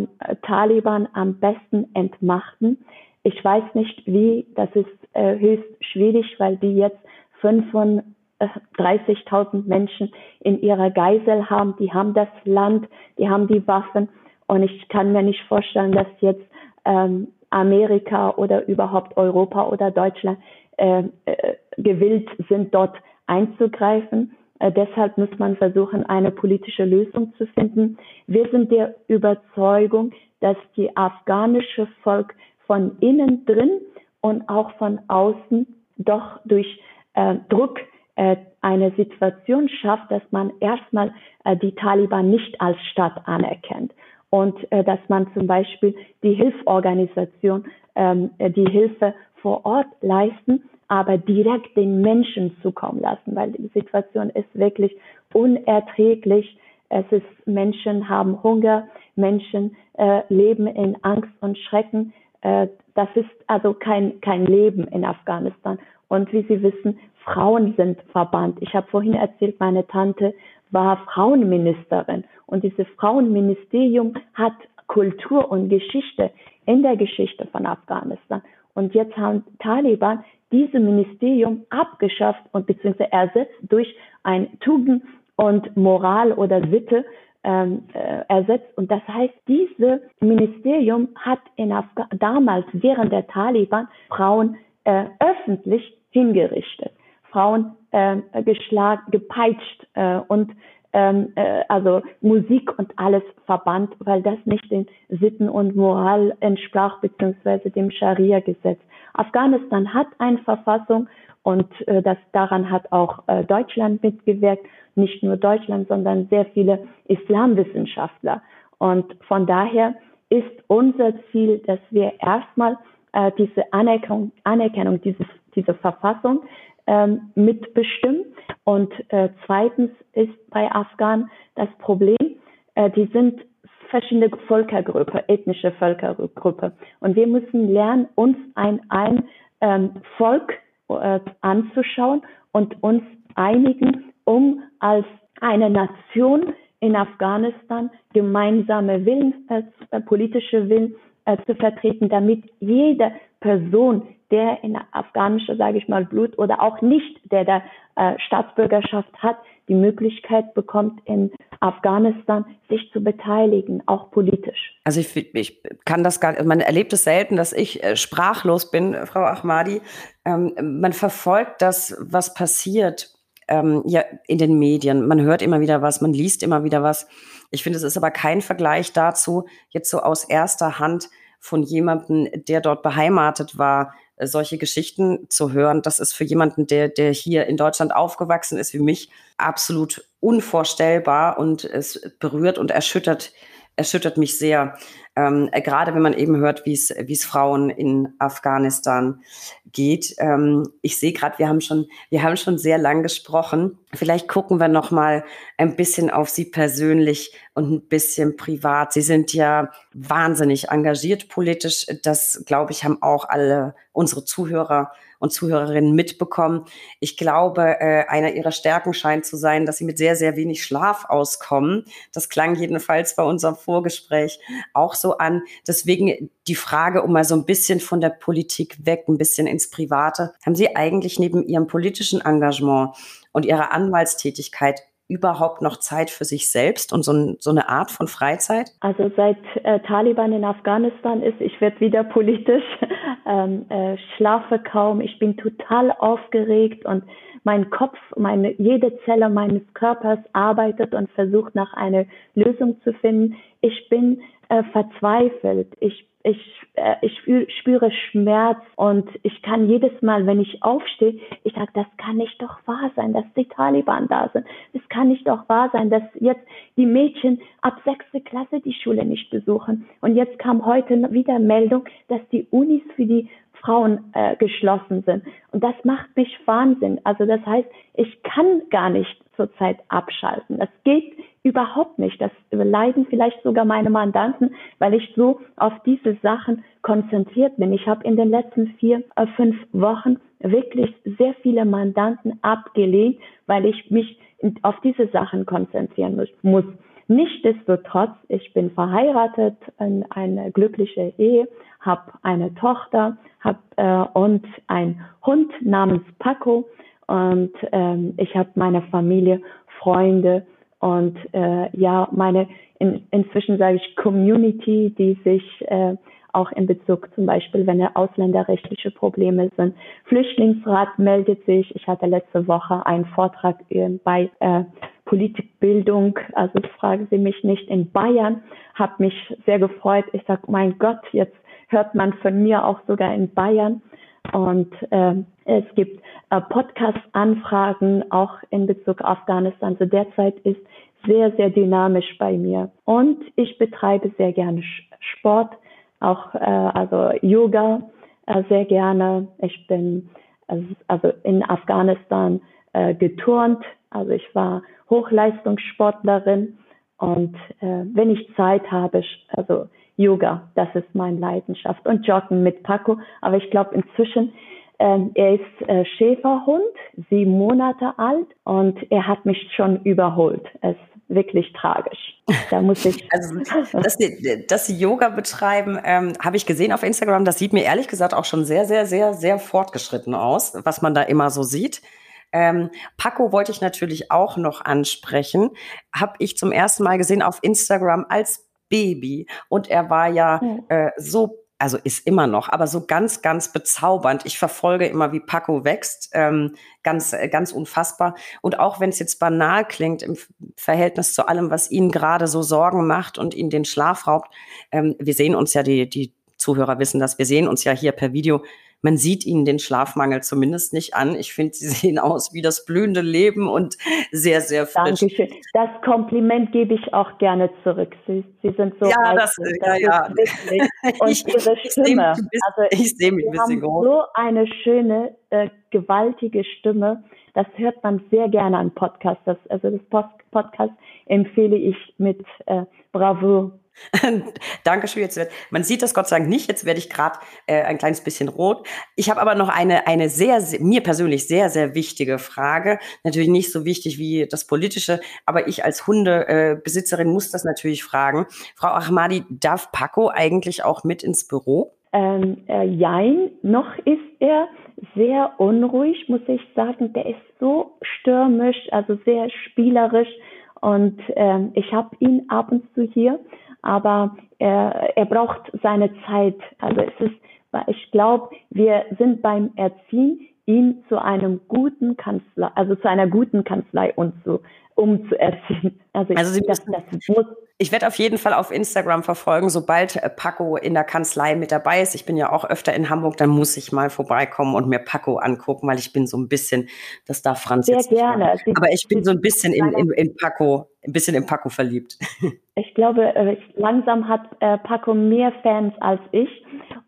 Taliban am besten entmachten. Ich weiß nicht wie, das ist äh, höchst schwierig, weil die jetzt 35.000 Menschen in ihrer Geisel haben. Die haben das Land, die haben die Waffen Und ich kann mir nicht vorstellen, dass jetzt ähm, Amerika oder überhaupt Europa oder Deutschland äh, äh, gewillt sind, dort einzugreifen. Äh, deshalb muss man versuchen, eine politische Lösung zu finden. Wir sind der Überzeugung, dass die afghanische Volk von innen drin und auch von außen doch durch äh, Druck äh, eine Situation schafft, dass man erstmal äh, die Taliban nicht als Staat anerkennt und äh, dass man zum Beispiel die Hilfsorganisation, ähm, äh, die Hilfe vor Ort leisten, aber direkt den Menschen zukommen lassen, weil die Situation ist wirklich unerträglich. Es ist Menschen haben Hunger, Menschen äh, leben in Angst und Schrecken. Äh, das ist also kein kein Leben in Afghanistan. Und wie Sie wissen, Frauen sind verbannt. Ich habe vorhin erzählt, meine Tante war Frauenministerin und dieses Frauenministerium hat Kultur und Geschichte in der Geschichte von Afghanistan. Und jetzt haben Taliban dieses Ministerium abgeschafft und beziehungsweise ersetzt durch ein Tugend und Moral oder Sitte ähm, äh, ersetzt. Und das heißt, dieses Ministerium hat in Afga damals während der Taliban Frauen äh, öffentlich hingerichtet. Frauen äh, geschlagen, gepeitscht äh, und ähm, äh, also Musik und alles verbannt, weil das nicht den Sitten und Moral entsprach, beziehungsweise dem Scharia-Gesetz. Afghanistan hat eine Verfassung und äh, das daran hat auch äh, Deutschland mitgewirkt. Nicht nur Deutschland, sondern sehr viele Islamwissenschaftler. Und von daher ist unser Ziel, dass wir erstmal äh, diese Anerkennung, Anerkennung dieses, dieser Verfassung ähm, mitbestimmen. Und äh, zweitens ist bei Afghanen das Problem, äh, die sind verschiedene Völkergruppe, ethnische Völkergruppe. Und wir müssen lernen, uns ein, ein ähm, Volk äh, anzuschauen und uns einigen, um als eine Nation in Afghanistan gemeinsame Willen, äh, politische Willen äh, zu vertreten, damit jede Person, der in afghanischer, sage ich mal, Blut oder auch nicht, der der äh, Staatsbürgerschaft hat, die Möglichkeit bekommt, in Afghanistan sich zu beteiligen, auch politisch. Also ich, ich kann das gar, man erlebt es selten, dass ich äh, sprachlos bin, Frau Ahmadi. Ähm, man verfolgt das, was passiert ähm, ja in den Medien. Man hört immer wieder was, man liest immer wieder was. Ich finde, es ist aber kein Vergleich dazu, jetzt so aus erster Hand von jemandem, der dort beheimatet war, äh, solche Geschichten zu hören, das ist für jemanden, der, der hier in Deutschland aufgewachsen ist, wie mich, absolut unvorstellbar und es berührt und erschüttert, erschüttert mich sehr. Ähm, äh, gerade wenn man eben hört, wie es wie es Frauen in Afghanistan geht. Ähm, ich sehe gerade, wir haben schon wir haben schon sehr lang gesprochen. Vielleicht gucken wir noch mal ein bisschen auf Sie persönlich und ein bisschen privat. Sie sind ja wahnsinnig engagiert politisch. Das glaube ich haben auch alle unsere Zuhörer und Zuhörerinnen mitbekommen. Ich glaube, äh, einer ihrer Stärken scheint zu sein, dass sie mit sehr, sehr wenig Schlaf auskommen. Das klang jedenfalls bei unserem Vorgespräch auch so an. Deswegen die Frage, um mal so ein bisschen von der Politik weg, ein bisschen ins Private. Haben Sie eigentlich neben Ihrem politischen Engagement und Ihrer Anwaltstätigkeit überhaupt noch Zeit für sich selbst und so, so eine Art von Freizeit? Also seit äh, Taliban in Afghanistan ist, ich werde wieder politisch, ähm, äh, schlafe kaum, ich bin total aufgeregt und mein Kopf, meine, jede Zelle meines Körpers arbeitet und versucht nach einer Lösung zu finden. Ich bin äh, verzweifelt. Ich ich, äh, ich spüre Schmerz und ich kann jedes Mal, wenn ich aufstehe, ich sage, das kann nicht doch wahr sein, dass die Taliban da sind. Das kann nicht doch wahr sein, dass jetzt die Mädchen ab sechste Klasse die Schule nicht besuchen. Und jetzt kam heute wieder Meldung, dass die Unis für die Frauen äh, geschlossen sind. Und das macht mich Wahnsinn. Also das heißt, ich kann gar nicht zurzeit abschalten. Das geht überhaupt nicht. Das leiden vielleicht sogar meine Mandanten, weil ich so auf diese Sachen konzentriert bin. Ich habe in den letzten vier, äh, fünf Wochen wirklich sehr viele Mandanten abgelehnt, weil ich mich auf diese Sachen konzentrieren muss. Nichtsdestotrotz, ich bin verheiratet, in eine glückliche Ehe, habe eine Tochter hab, äh, und einen Hund namens Paco und ähm, ich habe meine Familie, Freunde Und äh, ja, meine in, inzwischen sage ich Community, die sich äh, auch in Bezug zum Beispiel, wenn ausländerrechtliche Probleme sind. Flüchtlingsrat meldet sich. Ich hatte letzte Woche einen Vortrag äh, bei äh, Politikbildung, also fragen Sie mich nicht, in Bayern, habe mich sehr gefreut. Ich sage, mein Gott, jetzt hört man von mir auch sogar in Bayern. Und äh, es gibt äh, Podcast-Anfragen auch in Bezug auf Afghanistan. Also derzeit ist sehr, sehr dynamisch bei mir. Und ich betreibe sehr gerne Sport, auch äh, also Yoga äh, sehr gerne. Ich bin also in Afghanistan äh, geturnt, also ich war Hochleistungssportlerin und äh, wenn ich Zeit habe, also Yoga, das ist meine Leidenschaft und Joggen mit Paco. Aber ich glaube inzwischen, äh, er ist äh, Schäferhund, sieben Monate alt und er hat mich schon überholt. Es wirklich tragisch. Da muss ich. Also, dass Sie, dass Sie Yoga betreiben, ähm, habe ich gesehen auf Instagram. Das sieht mir ehrlich gesagt auch schon sehr, sehr, sehr, sehr fortgeschritten aus, was man da immer so sieht. Ähm, Paco wollte ich natürlich auch noch ansprechen. Habe ich zum ersten Mal gesehen auf Instagram als Baby. Und er war ja äh, so also ist immer noch, aber so ganz, ganz bezaubernd. Ich verfolge immer, wie Paco wächst, ähm, ganz, äh, ganz unfassbar. Und auch wenn es jetzt banal klingt im Verhältnis zu allem, was ihn gerade so Sorgen macht und ihn den Schlaf raubt, ähm, wir sehen uns ja, die, die Zuhörer wissen das, wir sehen uns ja hier per Video man sieht ihnen den Schlafmangel zumindest nicht an. Ich finde, sie sehen aus wie das blühende Leben und sehr, sehr frisch. Dankeschön. Das Kompliment gebe ich auch gerne zurück. Sie, sie sind so ja, das, das ja, ja. Und ich, ihre Stimme. also ich sehe mich ein bisschen groß. So eine schöne, äh, gewaltige Stimme. Das hört man sehr gerne an Podcasts. Also das Podcast empfehle ich mit äh, Bravo Dankeschön. Jetzt wird, man sieht das Gott sei Dank nicht. Jetzt werde ich gerade äh, ein kleines bisschen rot. Ich habe aber noch eine, eine sehr, sehr, mir persönlich sehr, sehr wichtige Frage. Natürlich nicht so wichtig wie das Politische, aber ich als Hundebesitzerin äh, muss das natürlich fragen. Frau Ahmadi, darf Paco eigentlich auch mit ins Büro? Ähm, äh, jein, noch ist er sehr unruhig, muss ich sagen. Der ist so stürmisch, also sehr spielerisch. Und ähm, ich habe ihn ab und zu hier aber er, er braucht seine Zeit. Also es ist, ich glaube, wir sind beim Erziehen, ihn zu einem guten Kanzlei, also zu einer guten Kanzlei und zu, umzuerziehen. Also, also ich, das, das muss ich werde auf jeden Fall auf Instagram verfolgen, sobald äh, Paco in der Kanzlei mit dabei ist. Ich bin ja auch öfter in Hamburg, dann muss ich mal vorbeikommen und mir Paco angucken, weil ich bin so ein bisschen, das darf Franz Sehr jetzt gerne. Nicht Aber ich bin so ein bisschen in, in, in Paco, ein bisschen in Paco verliebt. Ich glaube, äh, langsam hat äh, Paco mehr Fans als ich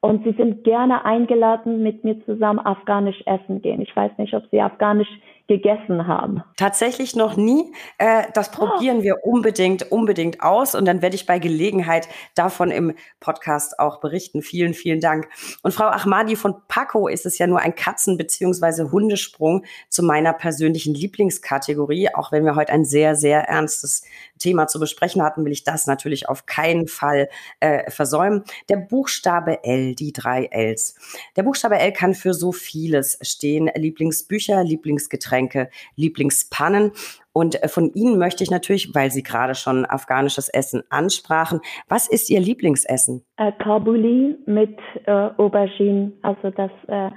und sie sind gerne eingeladen, mit mir zusammen afghanisch essen gehen. Ich weiß nicht, ob sie afghanisch gegessen haben. Tatsächlich noch nie. Äh, das ah. probieren oh. wir unbedingt, unbedingt aus. Und dann werde ich bei Gelegenheit davon im Podcast auch berichten. Vielen, vielen Dank. Und Frau Ahmadi von Paco ist es ja nur ein Katzen- bzw. Hundesprung zu meiner persönlichen Lieblingskategorie. Auch wenn wir heute ein sehr, sehr ernstes Thema zu besprechen hatten, will ich das natürlich auf keinen Fall äh, versäumen. Der Buchstabe L, die drei Ls. Der Buchstabe L kann für so vieles stehen. Lieblingsbücher, Lieblingsgetränke. Getränke, Lieblingspannen. Und äh, von Ihnen möchte ich natürlich, weil Sie gerade schon afghanisches Essen ansprachen, was ist Ihr Lieblingsessen? Äh, Kabuli mit äh, Aubergine, also das äh,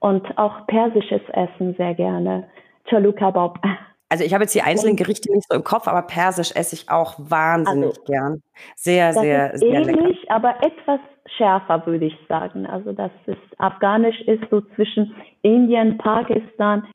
und auch persisches Essen sehr gerne. Chalu Kebab. Also ich habe jetzt die einzelnen Gerichte nicht so im Kopf, aber persisch esse ich auch wahnsinnig also, gern. Sehr, sehr, sehr ähnlich, lecker. aber etwas schärfer, würde ich sagen. Also das ist afghanisch ist so zwischen Indien, Pakistan,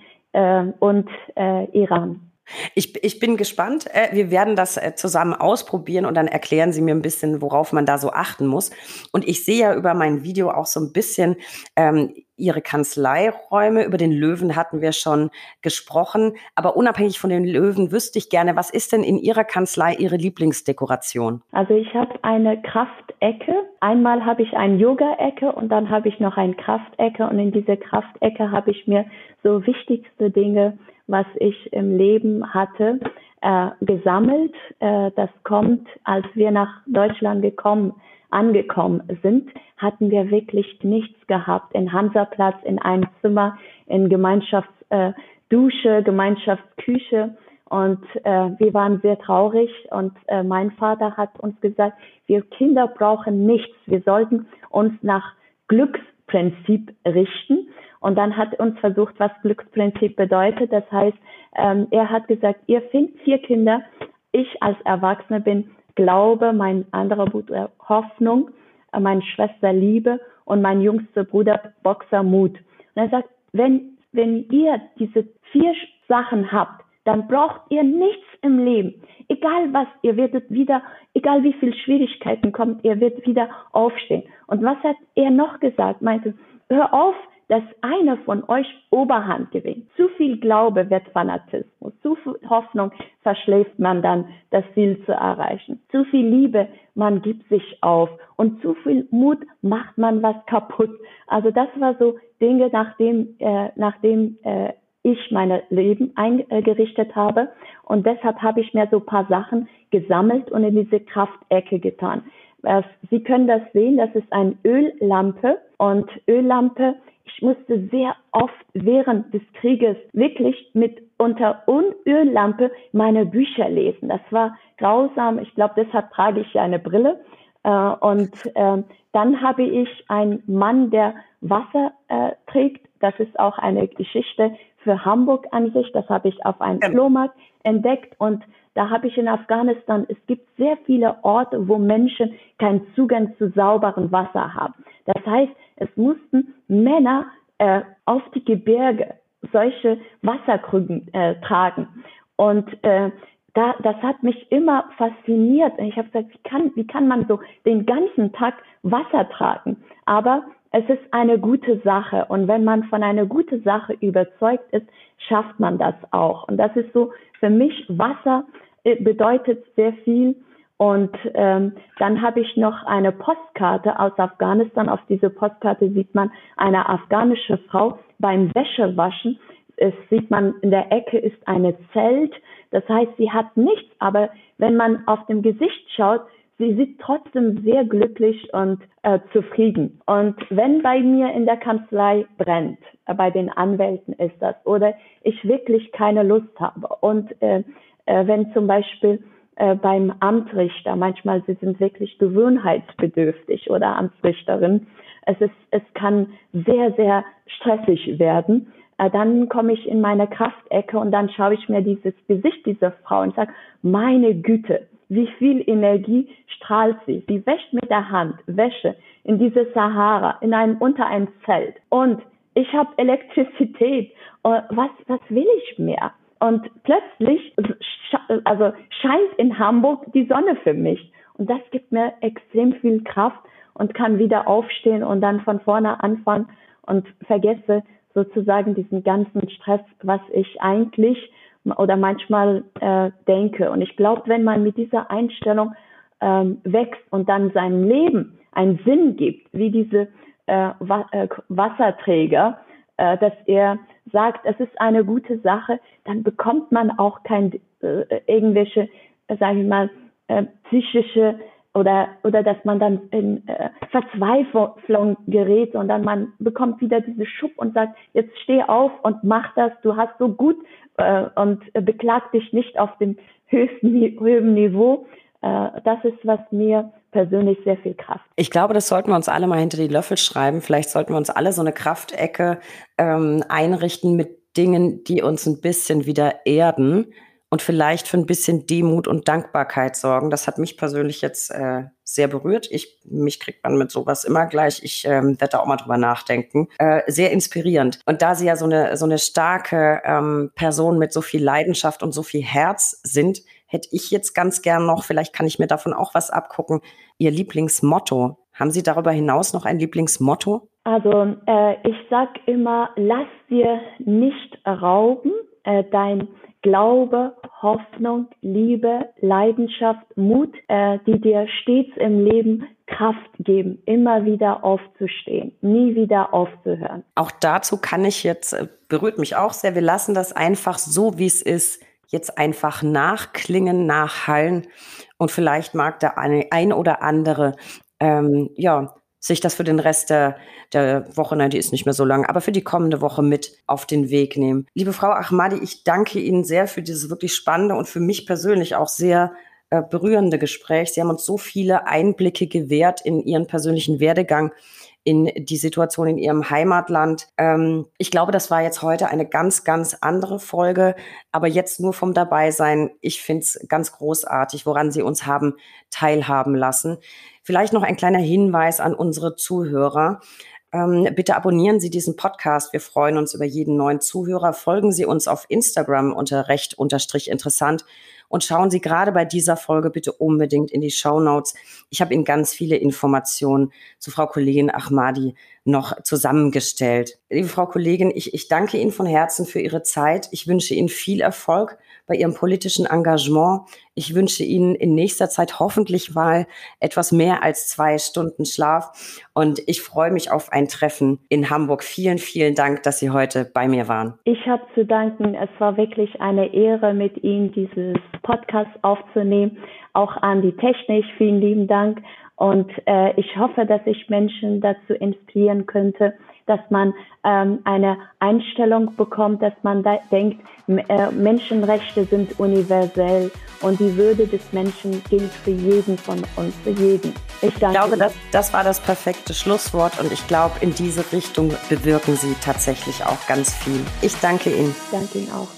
und äh, Iran. Ich, ich bin gespannt. Äh, wir werden das äh, zusammen ausprobieren und dann erklären Sie mir ein bisschen, worauf man da so achten muss. Und ich sehe ja über mein Video auch so ein bisschen ähm, Ihre Kanzleiräume. Über den Löwen hatten wir schon gesprochen. Aber unabhängig von den Löwen wüsste ich gerne, was ist denn in Ihrer Kanzlei Ihre Lieblingsdekoration? Also ich habe eine Kraftecke. Einmal habe ich eine Yoga-Ecke und dann habe ich noch eine Kraftecke. Und in diese Kraftecke habe ich mir so wichtigste Dinge was ich im Leben hatte, äh, gesammelt. Äh, das kommt, als wir nach Deutschland gekommen, angekommen sind, hatten wir wirklich nichts gehabt. In Hansaplatz, in einem Zimmer, in Gemeinschaftsdusche, äh, Gemeinschaftsküche. Und äh, wir waren sehr traurig und äh, mein Vater hat uns gesagt, wir Kinder brauchen nichts. Wir sollten uns nach Glücksprinzip richten. Und dann hat uns versucht, was Glücksprinzip bedeutet. Das heißt, ähm, er hat gesagt, ihr findet vier Kinder. Ich als Erwachsener bin Glaube, mein anderer Bruder Hoffnung, äh, meine Schwester Liebe und mein jüngster Bruder Boxer Mut. Und er sagt, wenn, wenn ihr diese vier Sachen habt, dann braucht ihr nichts im Leben. Egal was, ihr werdet wieder, egal wie viel Schwierigkeiten kommt, ihr werdet wieder aufstehen. Und was hat er noch gesagt? Meinte, hör auf, dass einer von euch Oberhand gewinnt. Zu viel Glaube wird Fanatismus. Zu viel Hoffnung verschläft man dann, das Ziel zu erreichen. Zu viel Liebe, man gibt sich auf. Und zu viel Mut macht man was kaputt. Also das war so Dinge, nachdem, äh, nachdem äh, ich mein Leben eingerichtet habe. Und deshalb habe ich mir so paar Sachen gesammelt und in diese Kraftecke getan. Sie können das sehen, das ist eine Öllampe und Öllampe, ich musste sehr oft während des Krieges wirklich mit unter Öllampe meine Bücher lesen. Das war grausam. Ich glaube, deshalb trage ich ja eine Brille. Äh, und ähm, dann habe ich einen Mann, der Wasser äh, trägt. Das ist auch eine Geschichte für Hamburg an sich. Das habe ich auf einem Flohmarkt entdeckt und da habe ich in Afghanistan, es gibt sehr viele Orte, wo Menschen keinen Zugang zu sauberem Wasser haben. Das heißt, es mussten Männer äh, auf die Gebirge solche Wasserkrügen äh, tragen. Und äh, da, das hat mich immer fasziniert. Ich habe gesagt, wie kann, wie kann man so den ganzen Tag Wasser tragen? Aber es ist eine gute Sache. Und wenn man von einer guten Sache überzeugt ist, schafft man das auch. Und das ist so, für mich Wasser bedeutet sehr viel. Und ähm, dann habe ich noch eine Postkarte aus Afghanistan. Auf dieser Postkarte sieht man eine afghanische Frau beim Wäschewaschen. Es sieht man in der Ecke ist eine Zelt. Das heißt, sie hat nichts, aber wenn man auf dem Gesicht schaut, sie sieht trotzdem sehr glücklich und äh, zufrieden. Und wenn bei mir in der Kanzlei brennt, äh, bei den Anwälten ist das, oder ich wirklich keine Lust habe und äh, äh, wenn zum Beispiel äh, beim Amtrichter, manchmal sie sind wirklich gewohnheitsbedürftig oder Amtsrichterin, es ist, es kann sehr, sehr stressig werden. Äh, dann komme ich in meine Kraftecke und dann schaue ich mir dieses Gesicht dieser Frau und sage, meine Güte, wie viel Energie strahlt sie. Sie wäscht mit der Hand Wäsche in diese Sahara, in einem, unter ein Zelt. Und ich habe Elektrizität. Äh, was, was will ich mehr? Und plötzlich also scheint in Hamburg die Sonne für mich. Und das gibt mir extrem viel Kraft und kann wieder aufstehen und dann von vorne anfangen und vergesse sozusagen diesen ganzen Stress, was ich eigentlich oder manchmal äh, denke. Und ich glaube, wenn man mit dieser Einstellung ähm, wächst und dann seinem Leben einen Sinn gibt, wie diese äh, äh, Wasserträger, äh, dass er sagt, es ist eine gute Sache, dann bekommt man auch kein äh, irgendwelche, äh, sage ich mal, äh, psychische oder oder dass man dann in äh, Verzweiflung gerät, sondern man bekommt wieder diese Schub und sagt, jetzt steh auf und mach das, du hast so gut äh, und äh, beklag dich nicht auf dem höchsten höheren Niveau. Äh, das ist, was mir persönlich sehr viel Kraft. Ich glaube, das sollten wir uns alle mal hinter die Löffel schreiben. Vielleicht sollten wir uns alle so eine Kraftecke ähm, einrichten mit Dingen, die uns ein bisschen wieder erden und vielleicht für ein bisschen Demut und Dankbarkeit sorgen. Das hat mich persönlich jetzt äh, sehr berührt. Ich, mich kriegt man mit sowas immer gleich. Ich ähm, werde da auch mal drüber nachdenken. Äh, sehr inspirierend. Und da Sie ja so eine, so eine starke ähm, Person mit so viel Leidenschaft und so viel Herz sind, hätte ich jetzt ganz gern noch, vielleicht kann ich mir davon auch was abgucken, Ihr Lieblingsmotto. Haben Sie darüber hinaus noch ein Lieblingsmotto? Also äh, ich sag immer, lass dir nicht rauben, äh, dein Glaube, Hoffnung, Liebe, Leidenschaft, Mut, äh, die dir stets im Leben Kraft geben, immer wieder aufzustehen, nie wieder aufzuhören. Auch dazu kann ich jetzt, äh, berührt mich auch sehr, wir lassen das einfach so, wie es ist, jetzt einfach nachklingen, nachhallen und vielleicht mag der eine, ein oder andere ähm, ja sich das für den Rest der, der Woche, nein, die ist nicht mehr so lang, aber für die kommende Woche mit auf den Weg nehmen. Liebe Frau Ahmadi, ich danke Ihnen sehr für dieses wirklich spannende und für mich persönlich auch sehr äh, berührende Gespräch. Sie haben uns so viele Einblicke gewährt in Ihren persönlichen Werdegang in die Situation in ihrem Heimatland. Ähm, ich glaube, das war jetzt heute eine ganz, ganz andere Folge, aber jetzt nur vom Dabeisein. Ich finde es ganz großartig, woran Sie uns haben teilhaben lassen. Vielleicht noch ein kleiner Hinweis an unsere Zuhörer. Ähm, bitte abonnieren Sie diesen Podcast. Wir freuen uns über jeden neuen Zuhörer. Folgen Sie uns auf Instagram unter recht unterstrich interessant und schauen Sie gerade bei dieser Folge bitte unbedingt in die Show Notes. Ich habe Ihnen ganz viele Informationen zu Frau Kollegin Ahmadi noch zusammengestellt. Liebe Frau Kollegin, ich, ich danke Ihnen von Herzen für Ihre Zeit. Ich wünsche Ihnen viel Erfolg bei Ihrem politischen Engagement. Ich wünsche Ihnen in nächster Zeit hoffentlich mal etwas mehr als zwei Stunden Schlaf. Und ich freue mich auf ein Treffen in Hamburg. Vielen, vielen Dank, dass Sie heute bei mir waren. Ich habe zu danken. Es war wirklich eine Ehre, mit Ihnen dieses Podcast aufzunehmen. Auch an die Technik. Vielen lieben Dank. Und äh, ich hoffe, dass ich Menschen dazu inspirieren könnte, dass man ähm, eine Einstellung bekommt, dass man da denkt, äh, Menschenrechte sind universell und die Würde des Menschen gilt für jeden von uns, für jeden. Ich, ich glaube, das, das war das perfekte Schlusswort und ich glaube, in diese Richtung bewirken Sie tatsächlich auch ganz viel. Ich danke Ihnen. Danke Ihnen auch.